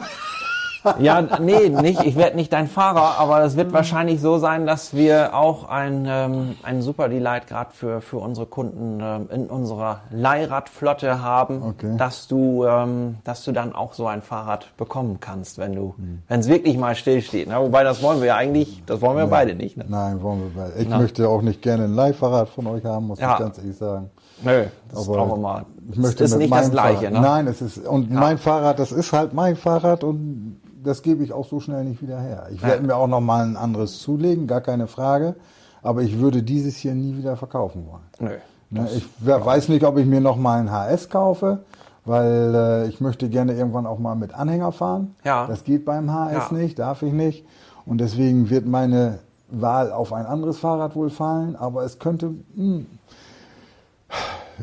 Ja, nee, nicht, ich werde nicht dein Fahrer, aber es wird wahrscheinlich so sein, dass wir auch ein, ähm, ein super Delight gerade für, für unsere Kunden ähm, in unserer Leihradflotte haben, Okay. dass du, ähm, dass du dann auch so ein Fahrrad bekommen kannst, wenn du, wenn es wirklich mal stillsteht. Ne? Wobei das wollen wir ja eigentlich, das wollen wir beide nicht. Ne? Nein, wollen wir beide. Ich Na. möchte auch nicht gerne ein Leihfahrrad von euch haben, muss Ja. ich ganz ehrlich sagen. Nö, das ist Aber auch immer. Ich möchte ist mit nicht das Gleiche, Fahrrad, ne? Nein, es ist, und mein Fahrrad, das ist halt mein Fahrrad und das gebe ich auch so schnell nicht wieder her. Ich werde mir auch noch mal ein anderes zulegen, gar keine Frage. Aber ich würde dieses hier nie wieder verkaufen wollen. Nö. Ne, ich weiß nicht, ob ich mir noch mal ein HS kaufe, weil äh, ich möchte gerne irgendwann auch mal mit Anhänger fahren. Ja. Das geht beim HS Ja. nicht, darf ich nicht. Und deswegen wird meine Wahl auf ein anderes Fahrrad wohl fallen. Aber es könnte... Hm,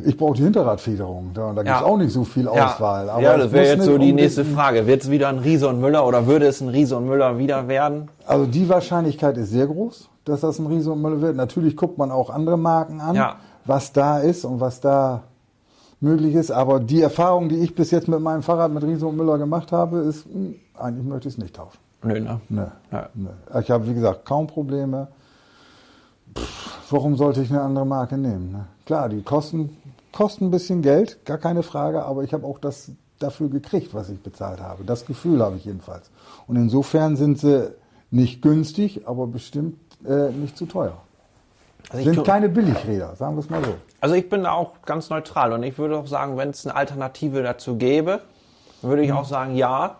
ich brauche die Hinterradfederung. Da, da gibt es Ja. auch nicht so viel Auswahl. Aber ja, es das wäre jetzt so die nächste Frage. Wird es wieder ein Riese und Müller oder würde es ein Riese und Müller wieder werden? Also die Wahrscheinlichkeit ist sehr groß, dass das ein Riese und Müller wird. Natürlich guckt man auch andere Marken an, Ja. was da ist und was da möglich ist. Aber die Erfahrung, die ich bis jetzt mit meinem Fahrrad mit Riese und Müller gemacht habe, ist, mh, eigentlich möchte ich es nicht tauschen. Nö, ne? Nö, Ja. nö. Ich habe, wie gesagt, kaum Probleme. Pff, warum sollte ich eine andere Marke nehmen? Ne? Klar, die kosten, kosten ein bisschen Geld, gar keine Frage, aber ich habe auch das dafür gekriegt, was ich bezahlt habe. Das Gefühl habe ich jedenfalls. Und insofern sind sie nicht günstig, aber bestimmt äh, nicht zu teuer. Also ich, Sind keine Billigräder, sagen wir es mal so. also ich bin da auch ganz neutral und ich würde auch sagen, wenn es eine Alternative dazu gäbe, würde ich auch sagen, ja,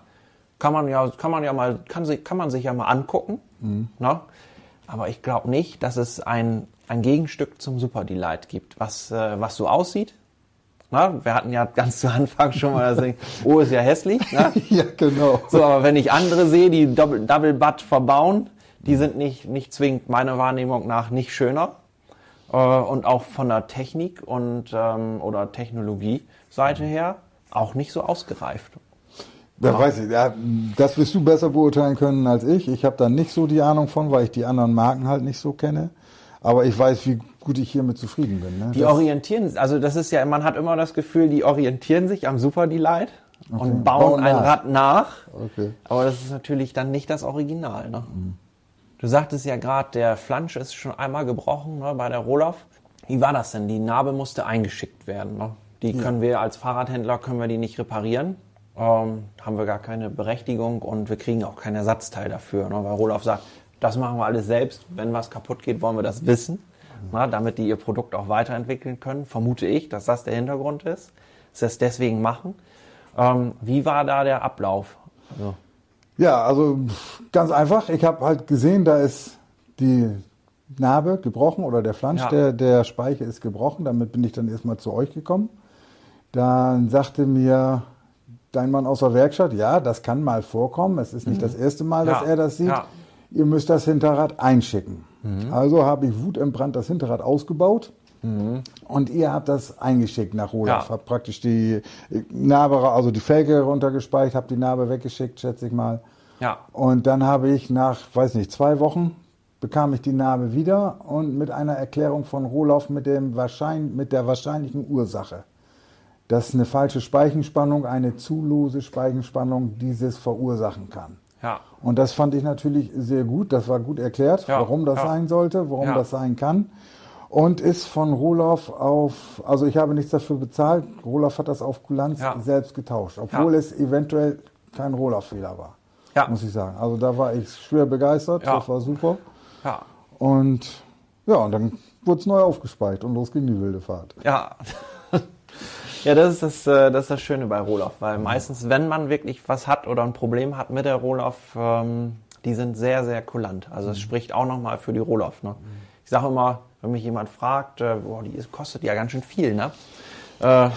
kann man ja, kann man ja mal, kann, sich, kann man sich ja mal angucken. Ne? Aber ich glaube nicht, dass es ein, ein Gegenstück zum Super Delight gibt, was, äh, was so aussieht. Na, wir hatten ja ganz zu Anfang schon mal das Ding, oh, ist ja hässlich. Ne? ja, genau. So, aber wenn ich andere sehe, die Double, Double Butt verbauen, die sind nicht, nicht zwingend meiner Wahrnehmung nach nicht schöner. Äh, und auch von der Technik und ähm, oder Technologie-Seite her auch nicht so ausgereift. Da weiß ich, ja, das wirst du besser beurteilen können als ich. Ich habe da nicht so die Ahnung von, weil ich die anderen Marken halt nicht so kenne. Aber ich weiß, wie gut ich hiermit zufrieden bin. Ne? Die Das- orientieren, also das ist ja, man hat immer das Gefühl, die orientieren sich am Super Delight und bauen Bauen ein nach. Rad nach. Okay. Aber das ist natürlich dann nicht das Original. Ne? Du sagtest ja gerade, der Flansch ist schon einmal gebrochen ne, bei der Rohloff. Wie war das denn? Die Narbe musste eingeschickt werden. Ne? Die können wir als Fahrradhändler können wir die nicht reparieren. Ähm, haben wir gar keine Berechtigung und wir kriegen auch kein Ersatzteil dafür. Ne? Weil Rohloff sagt, das machen wir alles selbst. Wenn was kaputt geht, wollen wir das wissen. Na, damit die ihr Produkt auch weiterentwickeln können, vermute ich, dass das der Hintergrund ist. Dass sie es deswegen machen. Ähm, wie war da der Ablauf? Also, Ja, also ganz einfach. Ich habe halt gesehen, da ist die Narbe gebrochen oder der Flansch, Ja. der, der Speicher ist gebrochen. Damit bin ich dann erstmal zu euch gekommen. Dann sagte mir dein Mann aus der Werkstatt, ja, das kann mal vorkommen. Es ist nicht das erste Mal, dass Mhm. Ja, er das sieht. ja. Ihr müsst das Hinterrad einschicken. Mhm. Also habe ich wutentbrannt das Hinterrad ausgebaut. Und ihr habt das eingeschickt nach Olaf. Ja. Habt praktisch die Narbe, also die Felge runtergespeicht, habt die Narbe weggeschickt, schätze ich mal. ja. Und dann habe ich nach, weiß nicht, zwei Wochen bekam ich die Narbe wieder und mit einer Erklärung von Rohloff mit, dem wahrschein, mit der wahrscheinlichen Ursache, dass eine falsche Speichenspannung, eine zu lose Speichenspannung dieses verursachen kann. Ja. Und das fand ich natürlich sehr gut. Das war gut erklärt, Ja, warum das ja. sein sollte, warum das sein kann. Und ist von Rohloff auf, also ich habe nichts dafür bezahlt. Rohloff hat das auf Kulanz selbst getauscht, obwohl es eventuell kein Rohloff-Fehler war. Ja. Muss ich sagen. Also da war ich schwer begeistert. Das war super. Ja. Und ja, und dann wurde es neu aufgespeicht und los ging die wilde Fahrt. Ja. Ja, das ist das, äh, das ist das Schöne bei Rohloff, weil meistens, wenn man wirklich was hat oder ein Problem hat mit der Rohloff, ähm, die sind sehr, sehr kulant. Also es spricht auch nochmal für die Rohloff. Ne? Ich sage immer, wenn mich jemand fragt, äh, boah, die ist, kostet ja ganz schön viel, ne? Äh, dann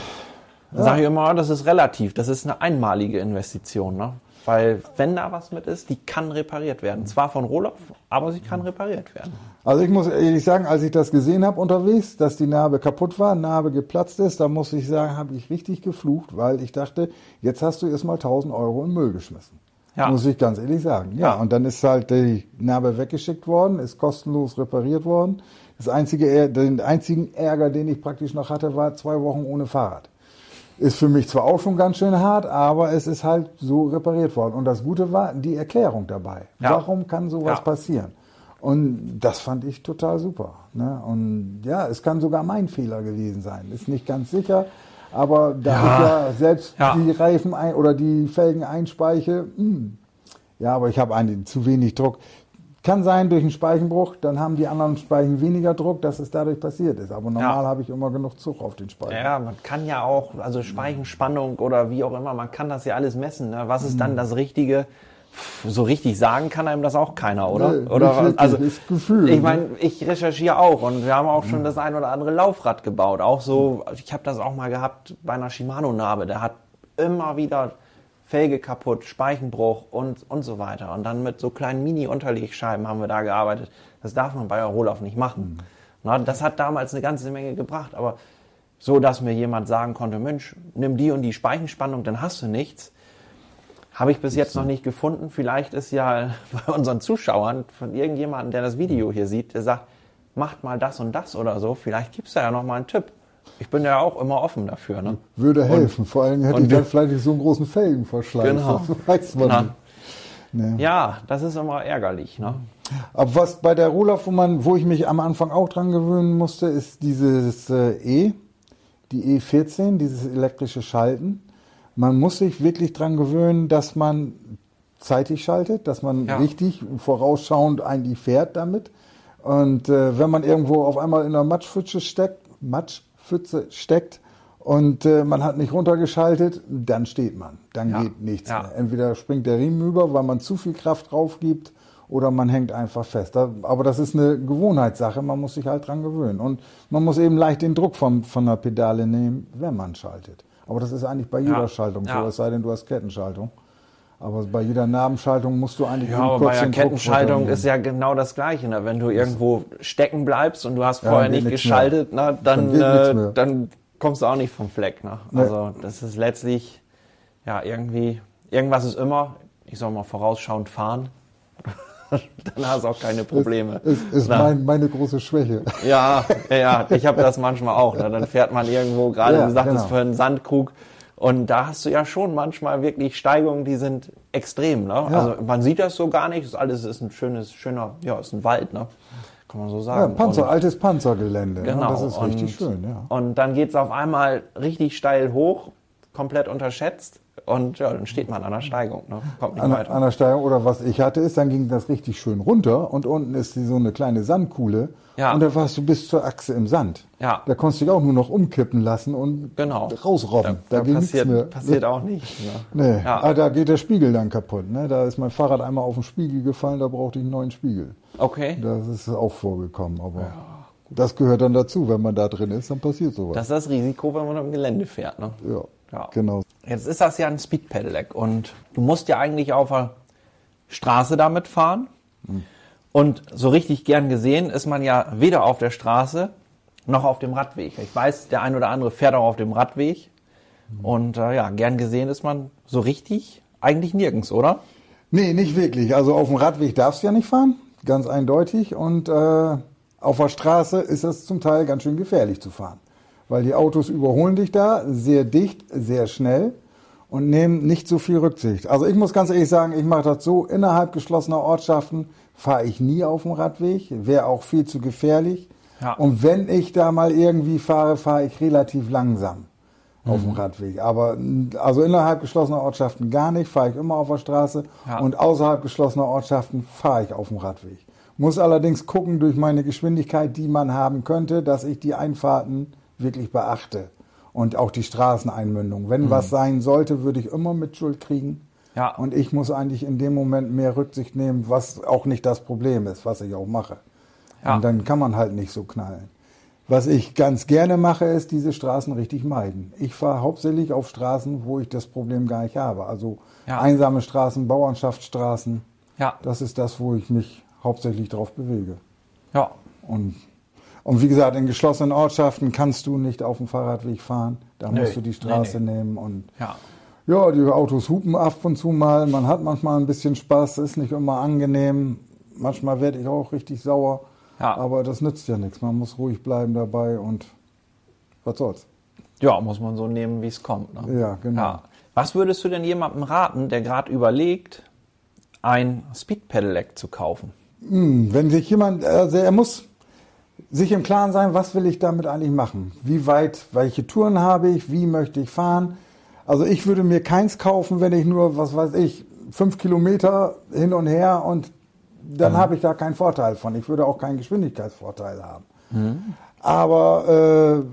sage ich immer, das ist relativ, das ist eine einmalige Investition, ne? Weil wenn da was mit ist, die kann repariert werden. Zwar von Rohloff, aber sie kann repariert werden. Also ich muss ehrlich sagen, als ich das gesehen habe unterwegs, dass die Narbe kaputt war, Narbe geplatzt ist, da muss ich sagen, habe ich richtig geflucht, weil ich dachte, jetzt hast du erstmal 1000 Euro in Müll geschmissen. Ja. Muss ich ganz ehrlich sagen. Ja, Ja. und dann ist halt die Narbe weggeschickt worden, ist kostenlos repariert worden. Das einzige, den einzigen Ärger, den ich praktisch noch hatte, war zwei Wochen ohne Fahrrad. Ist für mich zwar auch schon ganz schön hart, aber es ist halt so repariert worden. Und das Gute war die Erklärung dabei. Ja. Warum kann sowas Ja. passieren? Und das fand ich total super. Ne? Und ja, es kann sogar mein Fehler gewesen sein. Ist nicht ganz sicher. Aber da Ja. ich ja selbst die Reifen ein oder die Felgen einspeiche, hm, ja, aber ich habe einen zu wenig Druck. Kann sein durch einen Speichenbruch, dann haben die anderen Speichen weniger Druck, dass es dadurch passiert ist. Aber normal habe ich immer genug Zug auf den Speichen. Ja, man kann ja auch, also Speichenspannung oder wie auch immer, man kann das ja alles messen. Ne? Was ist dann das Richtige? so richtig sagen kann einem das auch keiner, oder? Nee, oder wirklich, also Gefühl, ich ne? meine, ich recherchiere auch und wir haben auch schon das ein oder andere Laufrad gebaut. Auch so, ich habe das auch mal gehabt bei einer Shimano-Narbe. Der hat immer wieder Felge kaputt, Speichenbruch und, und so weiter. Und dann mit so kleinen Mini-Unterlegscheiben haben wir da gearbeitet. Das darf man bei Rohloff nicht machen. Na, das hat damals eine ganze Menge gebracht, aber so, dass mir jemand sagen konnte, Mensch, nimm die und die Speichenspannung, dann hast du nichts. Habe ich bis jetzt noch nicht gefunden. Vielleicht ist ja bei unseren Zuschauern von irgendjemandem, der das Video hier sieht, der sagt, macht mal das und das oder so. Vielleicht gibt's da ja noch mal einen Tipp. Ich bin ja auch immer offen dafür. Ne? Würde helfen. Vor allem hätte und ich dann vielleicht nicht so einen großen Felgenverschleiß. Genau. Das weiß man Na. nicht. Nee. Ja, das ist immer ärgerlich. Ne? Aber was bei der Roller, wo, man, wo ich mich am Anfang auch dran gewöhnen musste, ist dieses äh, E, die E14, dieses elektrische Schalten. Man muss sich wirklich dran gewöhnen, dass man zeitig schaltet, dass man Ja. richtig vorausschauend eigentlich fährt damit. Und äh, wenn man irgendwo auf einmal in einer Matschpfütze steckt, Matschpfütze steckt und äh, man hat nicht runtergeschaltet, dann steht man. Dann Ja. geht nichts Ja. mehr. Entweder springt der Riemen über, weil man zu viel Kraft drauf gibt, oder man hängt einfach fest. Aber das ist eine Gewohnheitssache, man muss sich halt dran gewöhnen. Und man muss eben leicht den Druck vom, von der Pedale nehmen, wenn man schaltet. Aber das ist eigentlich bei jeder Ja. Schaltung so, es sei denn, du hast Kettenschaltung. Aber bei jeder Nabenschaltung musst du eigentlich Ja, aber bei der Kettenschaltung ist ja genau das Gleiche. Ne? Wenn du irgendwo stecken bleibst und du hast Ja, vorher geht nicht geschaltet, ne? Dann dann, äh, dann kommst du auch nicht vom Fleck. Ne? Also das ist letztlich, ja, irgendwie, irgendwas ist immer, ich sag mal, vorausschauend fahren. dann hast du auch keine Probleme. Ist, ist Na. mein, meine große Schwäche. Ja, ja, ja, ich habe das manchmal auch. Ne? Dann fährt man irgendwo, gerade Ja, du sagtest genau. vorhin Sandkrug, und da hast du ja schon manchmal wirklich Steigungen, die sind extrem. Ne? Also man sieht das so gar nicht. Das alles ist ein schönes, schöner, ja, ist ein Wald, ne? Kann man so Ja, sagen. Panzer, Und- altes Panzergelände. Genau. Ja, das ist richtig und, schön, ja. Und dann geht's auf einmal richtig steil hoch, komplett unterschätzt. Und ja, dann steht man an der Steigung, ne? kommt nicht An, weiter. an der Steigung oder was ich hatte ist, dann ging das richtig schön runter und unten ist die, so eine kleine Sandkuhle Ja. und da warst du bis zur Achse im Sand. Ja. Da konntest du dich auch nur noch umkippen lassen und Genau. rausrobben. da da ging passiert, mehr. passiert auch nicht. Ne? Nee, Ja. ah, da geht der Spiegel dann kaputt. Ne? Da ist mein Fahrrad einmal auf den Spiegel gefallen, da brauchte ich einen neuen Spiegel. Okay. Das ist auch vorgekommen, aber das gehört dann dazu. Wenn man da drin ist, dann passiert sowas. Das ist das Risiko, wenn man im Gelände fährt. Ne? ja, Ja. genau. Jetzt ist das ja ein Speed Pedelec und du musst ja eigentlich auf der Straße damit fahren. Und so richtig gern gesehen ist man ja weder auf der Straße noch auf dem Radweg. Ich weiß, der ein oder andere fährt auch auf dem Radweg. Und äh, ja, gern gesehen ist man so richtig eigentlich nirgends, oder? Nee, nicht wirklich. Also auf dem Radweg darfst du ja nicht fahren, ganz eindeutig. Und äh, auf der Straße ist es zum Teil ganz schön gefährlich zu fahren. Weil die Autos überholen dich da sehr dicht, sehr schnell und nehmen nicht so viel Rücksicht. Also ich muss ganz ehrlich sagen, ich mache das so, innerhalb geschlossener Ortschaften fahre ich nie auf dem Radweg, wäre auch viel zu gefährlich. Ja. Und wenn ich da mal irgendwie fahre, fahre ich relativ langsam auf dem Radweg. Aber also innerhalb geschlossener Ortschaften gar nicht, fahre ich immer auf der Straße. Ja. Und außerhalb geschlossener Ortschaften fahre ich auf dem Radweg. Muss allerdings gucken durch meine Geschwindigkeit, die man haben könnte, dass ich die Einfahrten wirklich beachte. Und auch die Straßeneinmündung. Wenn was sein sollte, würde ich immer mit Schuld kriegen. Ja. Und ich muss eigentlich in dem Moment mehr Rücksicht nehmen, was auch nicht das Problem ist, was ich auch mache. Ja. Und dann kann man halt nicht so knallen. Was ich ganz gerne mache, ist diese Straßen richtig meiden. Ich fahre hauptsächlich auf Straßen, wo ich das Problem gar nicht habe. Also Ja. einsame Straßen, Bauernschaftsstraßen. Ja. Das ist das, wo ich mich hauptsächlich drauf bewege. Ja. Und, und wie gesagt, in geschlossenen Ortschaften kannst du nicht auf dem Fahrradweg fahren. Da Nee. musst du die Straße Nee, nehmen und Ja. ja, die Autos hupen ab und zu mal. Man hat manchmal ein bisschen Spaß, ist nicht immer angenehm. Manchmal werde ich auch richtig sauer. Ja. Aber das nützt ja nichts. Man muss ruhig bleiben dabei und was soll's. Ja, muss man so nehmen, wie es kommt. Ne? Ja, genau. Was würdest du denn jemandem raten, der gerade überlegt, ein Speed Pedelec zu kaufen? Hm, wenn sich jemand, also er muss sich im Klaren sein, was will ich damit eigentlich machen? Wie weit, welche Touren habe ich? Wie möchte ich fahren? Also ich würde mir keins kaufen, wenn ich nur, was weiß ich, fünf Kilometer hin und her und dann habe ich da keinen Vorteil von. Ich würde auch keinen Geschwindigkeitsvorteil haben. Aber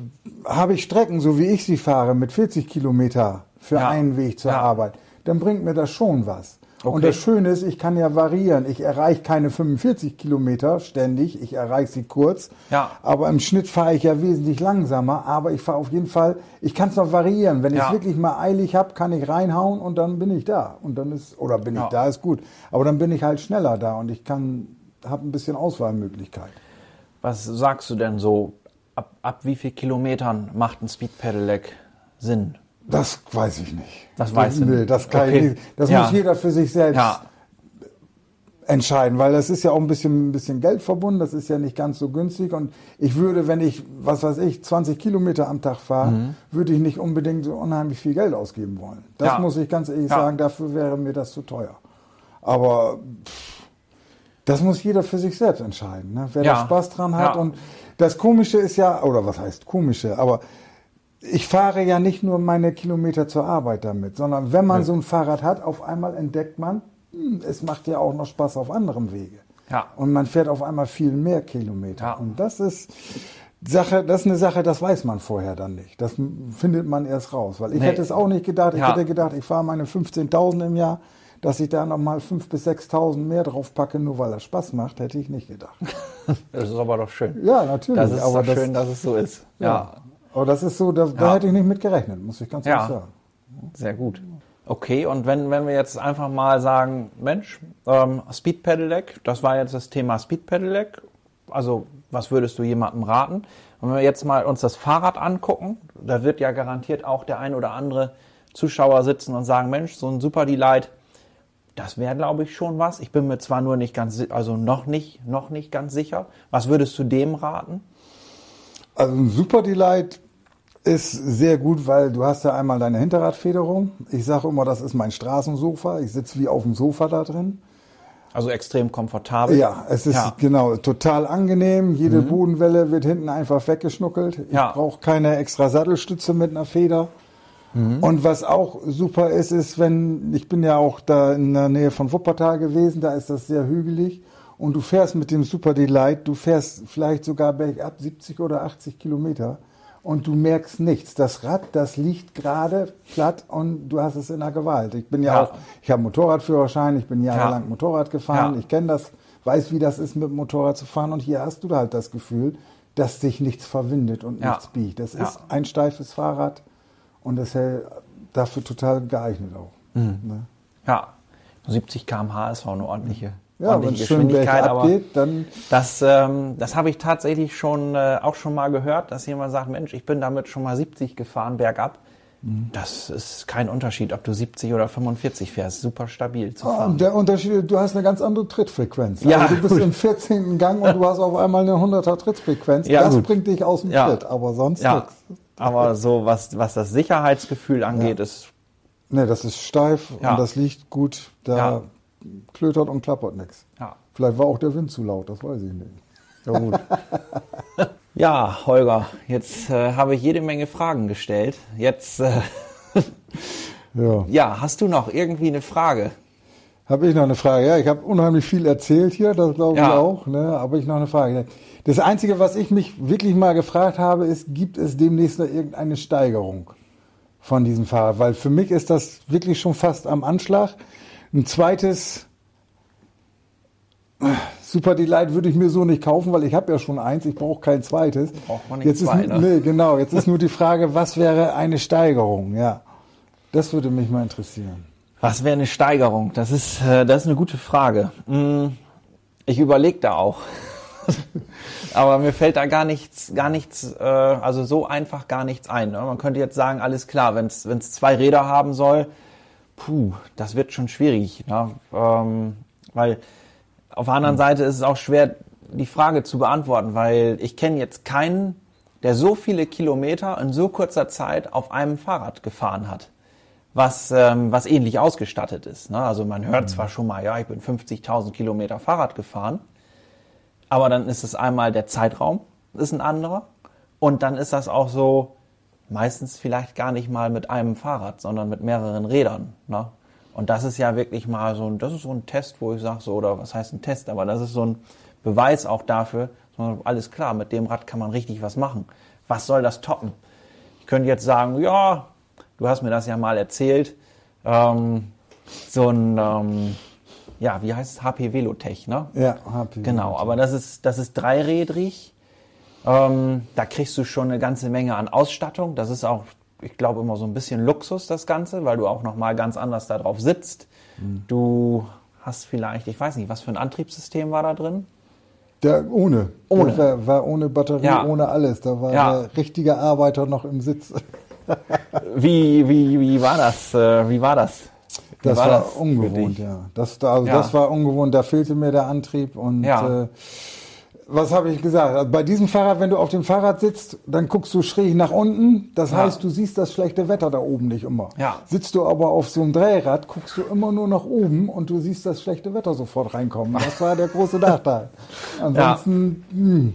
äh, habe ich Strecken, so wie ich sie fahre, mit 40 Kilometer für Ja. einen Weg zur Ja. Arbeit, dann bringt mir das schon was. Und das Schöne ist, ich kann ja variieren. Ich erreiche keine 45 Kilometer ständig, ich erreiche sie kurz. Ja. Aber im Schnitt fahre ich ja wesentlich langsamer. Aber ich fahre auf jeden Fall, ich kann es noch variieren. Wenn ich Ja. es wirklich mal eilig habe, kann ich reinhauen und dann bin ich da. Und dann ist, oder bin Ja. ich da, ist gut. Aber dann bin ich halt schneller da und ich kann, habe ein bisschen Auswahlmöglichkeit. Was sagst du denn so? Ab, ab wie viel Kilometern macht ein Speed Pedelec Sinn? Das weiß ich nicht. Das du nee, nicht. Das, kann ich Okay. nicht. das Ja. muss jeder für sich selbst Ja, entscheiden, weil das ist ja auch ein bisschen, ein bisschen Geld verbunden, das ist ja nicht ganz so günstig und ich würde, wenn ich, was weiß ich, 20 Kilometer am Tag fahre, Mhm. würde ich nicht unbedingt so unheimlich viel Geld ausgeben wollen. Das Ja. muss ich ganz ehrlich sagen, dafür wäre mir das zu teuer. Aber pff, das muss jeder für sich selbst entscheiden, ne? wer da Spaß dran hat und das Komische ist ja, oder was heißt Komische, aber ich fahre ja nicht nur meine Kilometer zur Arbeit damit, sondern wenn man so ein Fahrrad hat, auf einmal entdeckt man, hm, es macht ja auch noch Spaß auf anderem Wege. Ja. Und man fährt auf einmal viel mehr Kilometer. Ja. Und das ist Sache, das ist eine Sache, das weiß man vorher dann nicht. Das findet man erst raus. Weil ich Nee. hätte es auch nicht gedacht. Ich Ja. hätte gedacht, ich fahre meine 15.000 im Jahr, dass ich da nochmal 5.000 bis 6.000 mehr drauf packe, nur weil das Spaß macht, hätte ich nicht gedacht. das ist aber doch schön. Ja, natürlich. Das ist aber doch das, schön, dass es so ist. ja. Ja. Aber das ist so, da, da Ja. hätte ich nicht mit gerechnet, muss ich ganz Ja. ehrlich sagen. Sehr gut. Okay, und wenn, wenn wir jetzt einfach mal sagen, Mensch, ähm, Speed Pedelec, das war jetzt das Thema Speed Pedelec. Also, was würdest du jemandem raten? Und wenn wir jetzt mal uns das Fahrrad angucken, da wird ja garantiert auch der ein oder andere Zuschauer sitzen und sagen, Mensch, so ein Super Delight, das wäre, glaube ich, schon was. Ich bin mir zwar nur nicht ganz, also noch nicht, noch nicht ganz sicher. Was würdest du dem raten? Also ein Super Delight ist sehr gut, weil du hast ja einmal deine Hinterradfederung. Ich sage immer, das ist mein Straßensofa. Ich sitze wie auf dem Sofa da drin. Also extrem komfortabel. Ja, es ist Ja. genau total angenehm. Jede Bodenwelle wird hinten einfach weggeschnuckelt. Ich Ja. brauche keine extra Sattelstütze mit einer Feder. Und was auch super ist, ist, wenn, ich bin ja auch da in der Nähe von Wuppertal gewesen, da ist das sehr hügelig. Und du fährst mit dem Super Delight, du fährst vielleicht sogar bergab 70 oder 80 Kilometer und du merkst nichts. Das Rad, das liegt gerade platt und du hast es in der Gewalt. Ich bin ja, Ja. auch, ich habe Motorradführerschein, ich bin jahrelang Ja. Motorrad gefahren, Ja. ich kenne das, weiß, wie das ist, mit dem Motorrad zu fahren und hier hast du halt das Gefühl, dass sich nichts verwindet und nichts biegt. Das ist ein steifes Fahrrad und das ist dafür total geeignet auch. Mhm. Ne? Ja, 70 km/h ist auch eine ordentliche, Ja, wenn ordentliche es schön Geschwindigkeit. bergab Aber geht, dann das, ähm, das habe ich tatsächlich schon äh, auch schon mal gehört, dass jemand sagt, Mensch, ich bin damit schon mal 70 gefahren bergab. Mhm. Das ist kein Unterschied, ob du 70 oder 45 fährst. Super stabil zu Ah, fahren. und der Unterschied, du hast eine ganz andere Trittfrequenz. Ja, also du bist gut. im 14. Gang und du hast auf einmal eine 100er Trittfrequenz. Ja, das gut. bringt dich aus dem Ja. Tritt, aber sonst ja, nichts. aber so was, was das Sicherheitsgefühl angeht, ist Nee, das ist steif Ja. und das liegt gut. Da Ja. Klötert und klappert nichts. ja, Vielleicht war auch der Wind zu laut, das weiß ich nicht. so gut. ja, Holger, jetzt äh, habe ich jede Menge Fragen gestellt. Jetzt, äh, Ja. ja, hast du noch irgendwie eine Frage? Habe ich noch eine Frage? Ja, ich habe unheimlich viel erzählt hier, das glaube ich Ja. auch. Ne? Aber ich noch eine Frage. Das Einzige, was ich mich wirklich mal gefragt habe, ist, gibt es demnächst noch irgendeine Steigerung von diesem Fahrrad? Weil für mich ist das wirklich schon fast am Anschlag. Ein zweites Super Delight würde ich mir so nicht kaufen, weil ich habe ja schon eins, ich brauche kein zweites. Braucht man nicht jetzt zwei, ist, ne? Nee, genau. Jetzt ist nur die Frage, was wäre eine Steigerung? Ja, das würde mich mal interessieren. Was wäre eine Steigerung? Das ist, äh, das ist eine gute Frage. Mm, Ich überlege da auch. Aber mir fällt da gar nichts, gar nichts, äh, also so einfach gar nichts ein. Ne? Man könnte jetzt sagen, alles klar, wenn es zwei Räder haben soll, puh, das wird schon schwierig. Ne? Ähm, weil auf der anderen Seite ist es auch schwer, die Frage zu beantworten, weil ich kenne jetzt keinen, der so viele Kilometer in so kurzer Zeit auf einem Fahrrad gefahren hat was, ähm, was ähnlich ausgestattet ist. Ne? Also man hört zwar schon mal, ja, ich bin 50.000 Kilometer Fahrrad gefahren, aber dann ist es einmal der Zeitraum, ist ein anderer. Und dann ist das auch so, meistens vielleicht gar nicht mal mit einem Fahrrad, sondern mit mehreren Rädern. Ne? Und das ist ja wirklich mal so ein, das ist so ein Test, wo ich sage so, oder was heißt ein Test, aber das ist so ein Beweis auch dafür, alles klar, mit dem Rad kann man richtig was machen. Was soll das toppen? Ich könnte jetzt sagen, ja, du hast mir das ja mal erzählt, ähm, so ein, ähm, ja, wie heißt es? HP Velotech, ne? Ja, HP. Genau, aber das ist, das ist dreirädrig. Ähm, da kriegst du schon eine ganze Menge an Ausstattung. Das ist auch, ich glaube, immer so ein bisschen Luxus, das Ganze, weil du auch nochmal ganz anders da drauf sitzt. Du hast vielleicht, ich weiß nicht, was für ein Antriebssystem war da drin? Der ohne. Ohne. Der war, war ohne Batterie, Ja. ohne alles. Da war Ja. der richtige Arbeiter noch im Sitz. Wie, wie, wie war das? Äh, wie war das? Wie Das war, das für ungewohnt, ja. Das, da- also Ja. das war ungewohnt, da fehlte mir der Antrieb und Ja. äh, was habe ich gesagt? Also bei diesem Fahrrad, wenn du auf dem Fahrrad sitzt, dann guckst du schräg nach unten. Das Ja. heißt, du siehst das schlechte Wetter da oben nicht immer. Ja. Sitzt du aber auf so einem Drehrad, guckst du immer nur nach oben und du siehst das schlechte Wetter sofort reinkommen. Das war der große Nachteil. Ansonsten, hm.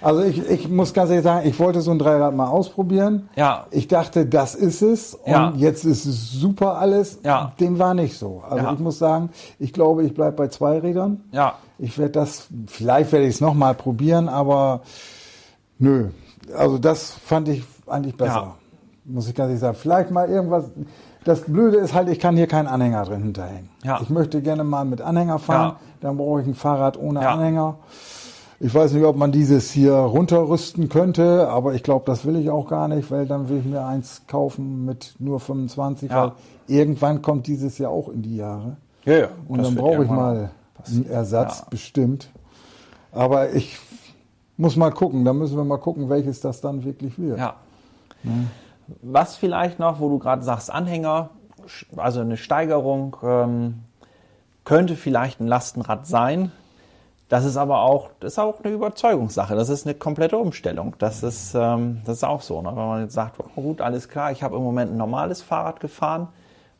Also ich, ich muss ganz ehrlich sagen, ich wollte so ein Dreirad mal ausprobieren. Ja. Ich dachte, das ist es. Und Ja. jetzt ist es super alles. Ja. Dem war nicht so. Also Ja. ich muss sagen, ich glaube, ich bleibe bei zwei Rädern. Ja, Ich werde das, vielleicht werde ich es nochmal probieren, aber nö. Also das fand ich eigentlich besser. Ja. Muss ich ganz ehrlich sagen. Vielleicht mal irgendwas. Das Blöde ist halt, ich kann hier keinen Anhänger drin hinterhängen. Ja. Ich möchte gerne mal mit Anhänger fahren. Ja. Dann brauche ich ein Fahrrad ohne Ja. Ich weiß nicht, ob man dieses hier runterrüsten könnte, aber ich glaube, das will ich auch gar nicht, weil dann will ich mir eins kaufen mit nur 25. Ja. Weil irgendwann kommt dieses Jahr auch in die Jahre. ja, ja. Und dann brauche ich mal einen Ersatz, Ja. bestimmt. Aber ich muss mal gucken, da müssen wir mal gucken, welches das dann wirklich wird. Ja. Was vielleicht noch, wo du gerade sagst, Anhänger, also eine Steigerung, ähm, könnte vielleicht ein Lastenrad sein. Das ist aber auch, das ist auch eine Überzeugungssache. Das ist eine komplette Umstellung. Das ist, ähm, das ist auch so. Ne? Wenn man jetzt sagt, oh gut, alles klar, ich habe im Moment ein normales Fahrrad gefahren.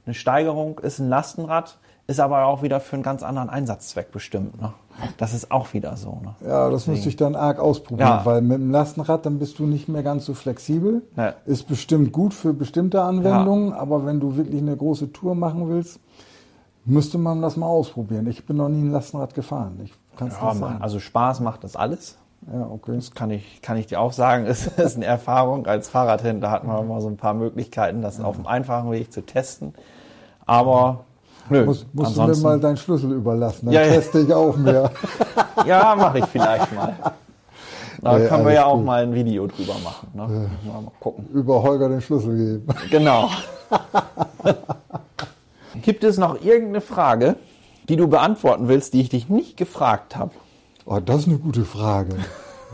Eine Steigerung ist ein Lastenrad, ist aber auch wieder für einen ganz anderen Einsatzzweck bestimmt. Ne? Das ist auch wieder so. Ne? Ja, das müsste ich dann arg ausprobieren, Ja. weil mit dem Lastenrad, dann bist du nicht mehr ganz so flexibel. Ja. Ist bestimmt gut für bestimmte Anwendungen, aber wenn du wirklich eine große Tour machen willst, müsste man das mal ausprobieren. Ich bin noch nie ein Lastenrad gefahren. Ich kann es Ja, sagen. also Spaß macht das alles. Ja, okay. Das kann ich, kann ich dir auch sagen. Es ist eine Erfahrung. Als Fahrradhändler hat man immer so ein paar Möglichkeiten, das auf dem einfachen Weg zu testen. Aber nö, Muss, musst du mir mal deinen Schlüssel überlassen, dann Ja, ja. teste ich auch mehr. ja, mache ich vielleicht mal. Da Nee, können wir ja auch gut. mal ein Video drüber machen. Ne? Mal, mal gucken. Über Holger den Schlüssel geben. Genau. Gibt es noch irgendeine Frage, die du beantworten willst, die ich dich nicht gefragt habe? Oh, das ist eine gute Frage.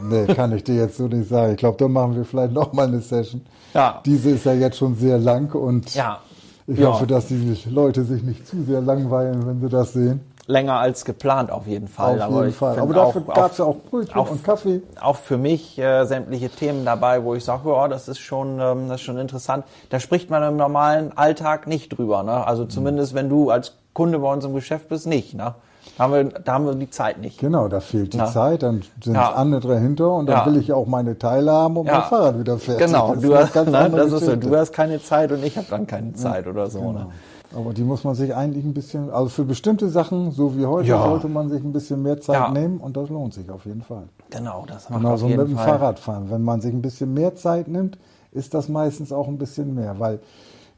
Nee, kann ich dir jetzt so nicht sagen. Ich glaube, da machen wir vielleicht noch mal eine Session. Ja. Diese ist ja jetzt schon sehr lang und Ja. ich Ja. hoffe, dass die Leute sich nicht zu sehr langweilen, wenn sie das sehen. Länger als geplant auf jeden Fall. Auf jeden Fall. Aber dafür auch- gab es ja auch Brötchen auf- und Kaffee. auch für mich äh, sämtliche Themen dabei, wo ich sage, ja, das ist schon, ähm, das ist schon interessant. Da spricht man im normalen Alltag nicht drüber. Ne? Also zumindest, wenn du als Kunde bei uns im Geschäft bist, nicht. Ne? Da, haben wir, da haben wir die Zeit nicht. Genau, da fehlt die Ja. Zeit, dann sind Ja. andere hinter und dann Ja. will ich auch meine Teile haben und mein Fahrrad wieder fertig. Genau, Das du hast, ne, das ist so, du hast keine Zeit und ich habe dann keine Zeit oder so. Ne? Genau. Aber die muss man sich eigentlich ein bisschen, also für bestimmte Sachen, so wie heute, Ja. sollte man sich ein bisschen mehr Zeit Ja. nehmen und das lohnt sich auf jeden Fall. Genau, das macht Genauso auf mit jeden dem Fall. Fahrradfahren. Wenn man sich ein bisschen mehr Zeit nimmt, ist das meistens auch ein bisschen mehr. Weil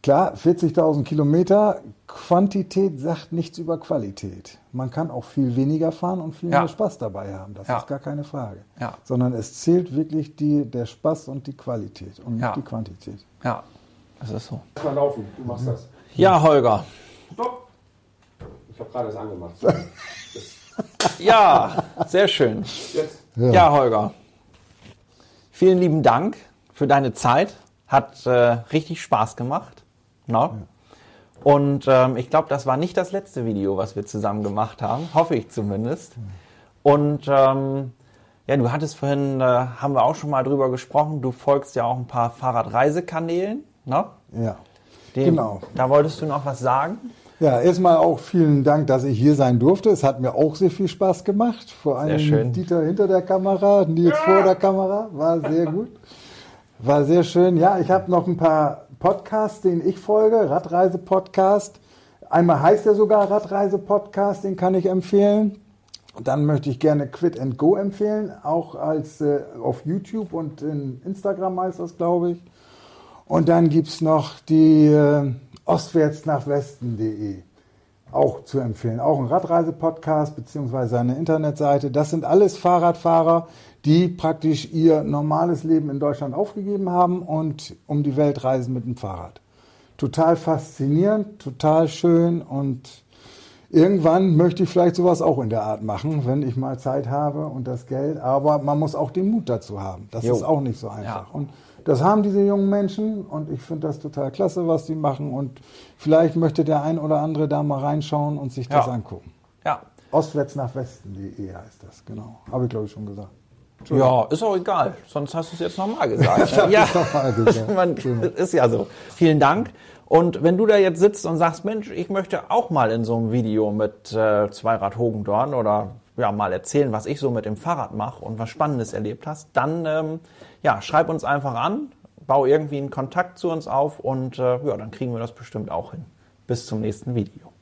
klar, 40.000 Kilometer, Quantität sagt nichts über Qualität. Man kann auch viel weniger fahren und viel Ja. mehr Spaß dabei haben. Das Ja. ist gar keine Frage. Ja. Sondern es zählt wirklich die, der Spaß und die Qualität und nicht Ja. die Quantität. Ja, das ist so. Lass mal laufen, du machst das. Ja, Holger. Stopp! Ich habe gerade das angemacht. Ja, sehr schön. Jetzt. Ja. Holger. Vielen lieben Dank für deine Zeit. Hat äh, richtig Spaß gemacht. No? Und ähm, ich glaube, das war nicht das letzte Video, was wir zusammen gemacht haben. Hoffe ich zumindest. Und ähm, ja, du hattest vorhin, äh, haben wir auch schon mal drüber gesprochen, du folgst ja auch ein paar Fahrradreisekanälen. Ne? Ja. Dem- Genau. Da wolltest du noch was sagen? Ja, erstmal auch vielen Dank, dass ich hier sein durfte. Es hat mir auch sehr viel Spaß gemacht. Vor allem schön. Dieter hinter der Kamera, Nils vor der Kamera. War sehr gut. War sehr schön. Ja, ich habe noch ein paar Podcasts, denen ich folge. Radreise-Podcast. Einmal heißt er sogar Radreise-Podcast, den kann ich empfehlen. Dann möchte ich gerne Quit and Go empfehlen, auch als äh, auf YouTube und in Instagram heißt das, glaube ich. Und dann gibt's noch die äh, ostwärts nach Westen.de. auch zu empfehlen. Auch ein Radreise-Podcast beziehungsweise eine Internetseite. Das sind alles Fahrradfahrer, die praktisch ihr normales Leben in Deutschland aufgegeben haben und um die Welt reisen mit dem Fahrrad. Total faszinierend, total schön und irgendwann möchte ich vielleicht sowas auch in der Art machen, wenn ich mal Zeit habe und das Geld. Aber man muss auch den Mut dazu haben. Das Jo. ist auch nicht so einfach. Ja. Und das haben diese jungen Menschen und ich finde das total klasse, was die machen. Und vielleicht möchte der ein oder andere da mal reinschauen und sich das Ja. angucken. Ja. Ostwärts nach Westen.de heißt das, genau. Habe ich glaube ich schon gesagt. Ja, ist auch egal. Sonst hast du es jetzt nochmal gesagt. hab ja, ich noch mal gesagt. Man, ist ja so. Vielen Dank. Und wenn du da jetzt sitzt und sagst, Mensch, ich möchte auch mal in so einem Video mit äh, Zweirad Hogendorn oder ja, mal erzählen, was ich so mit dem Fahrrad mache und was Spannendes erlebt hast, dann ähm, ja, schreib uns einfach an, bau irgendwie einen Kontakt zu uns auf und äh, ja, dann kriegen wir das bestimmt auch hin. Bis zum nächsten Video.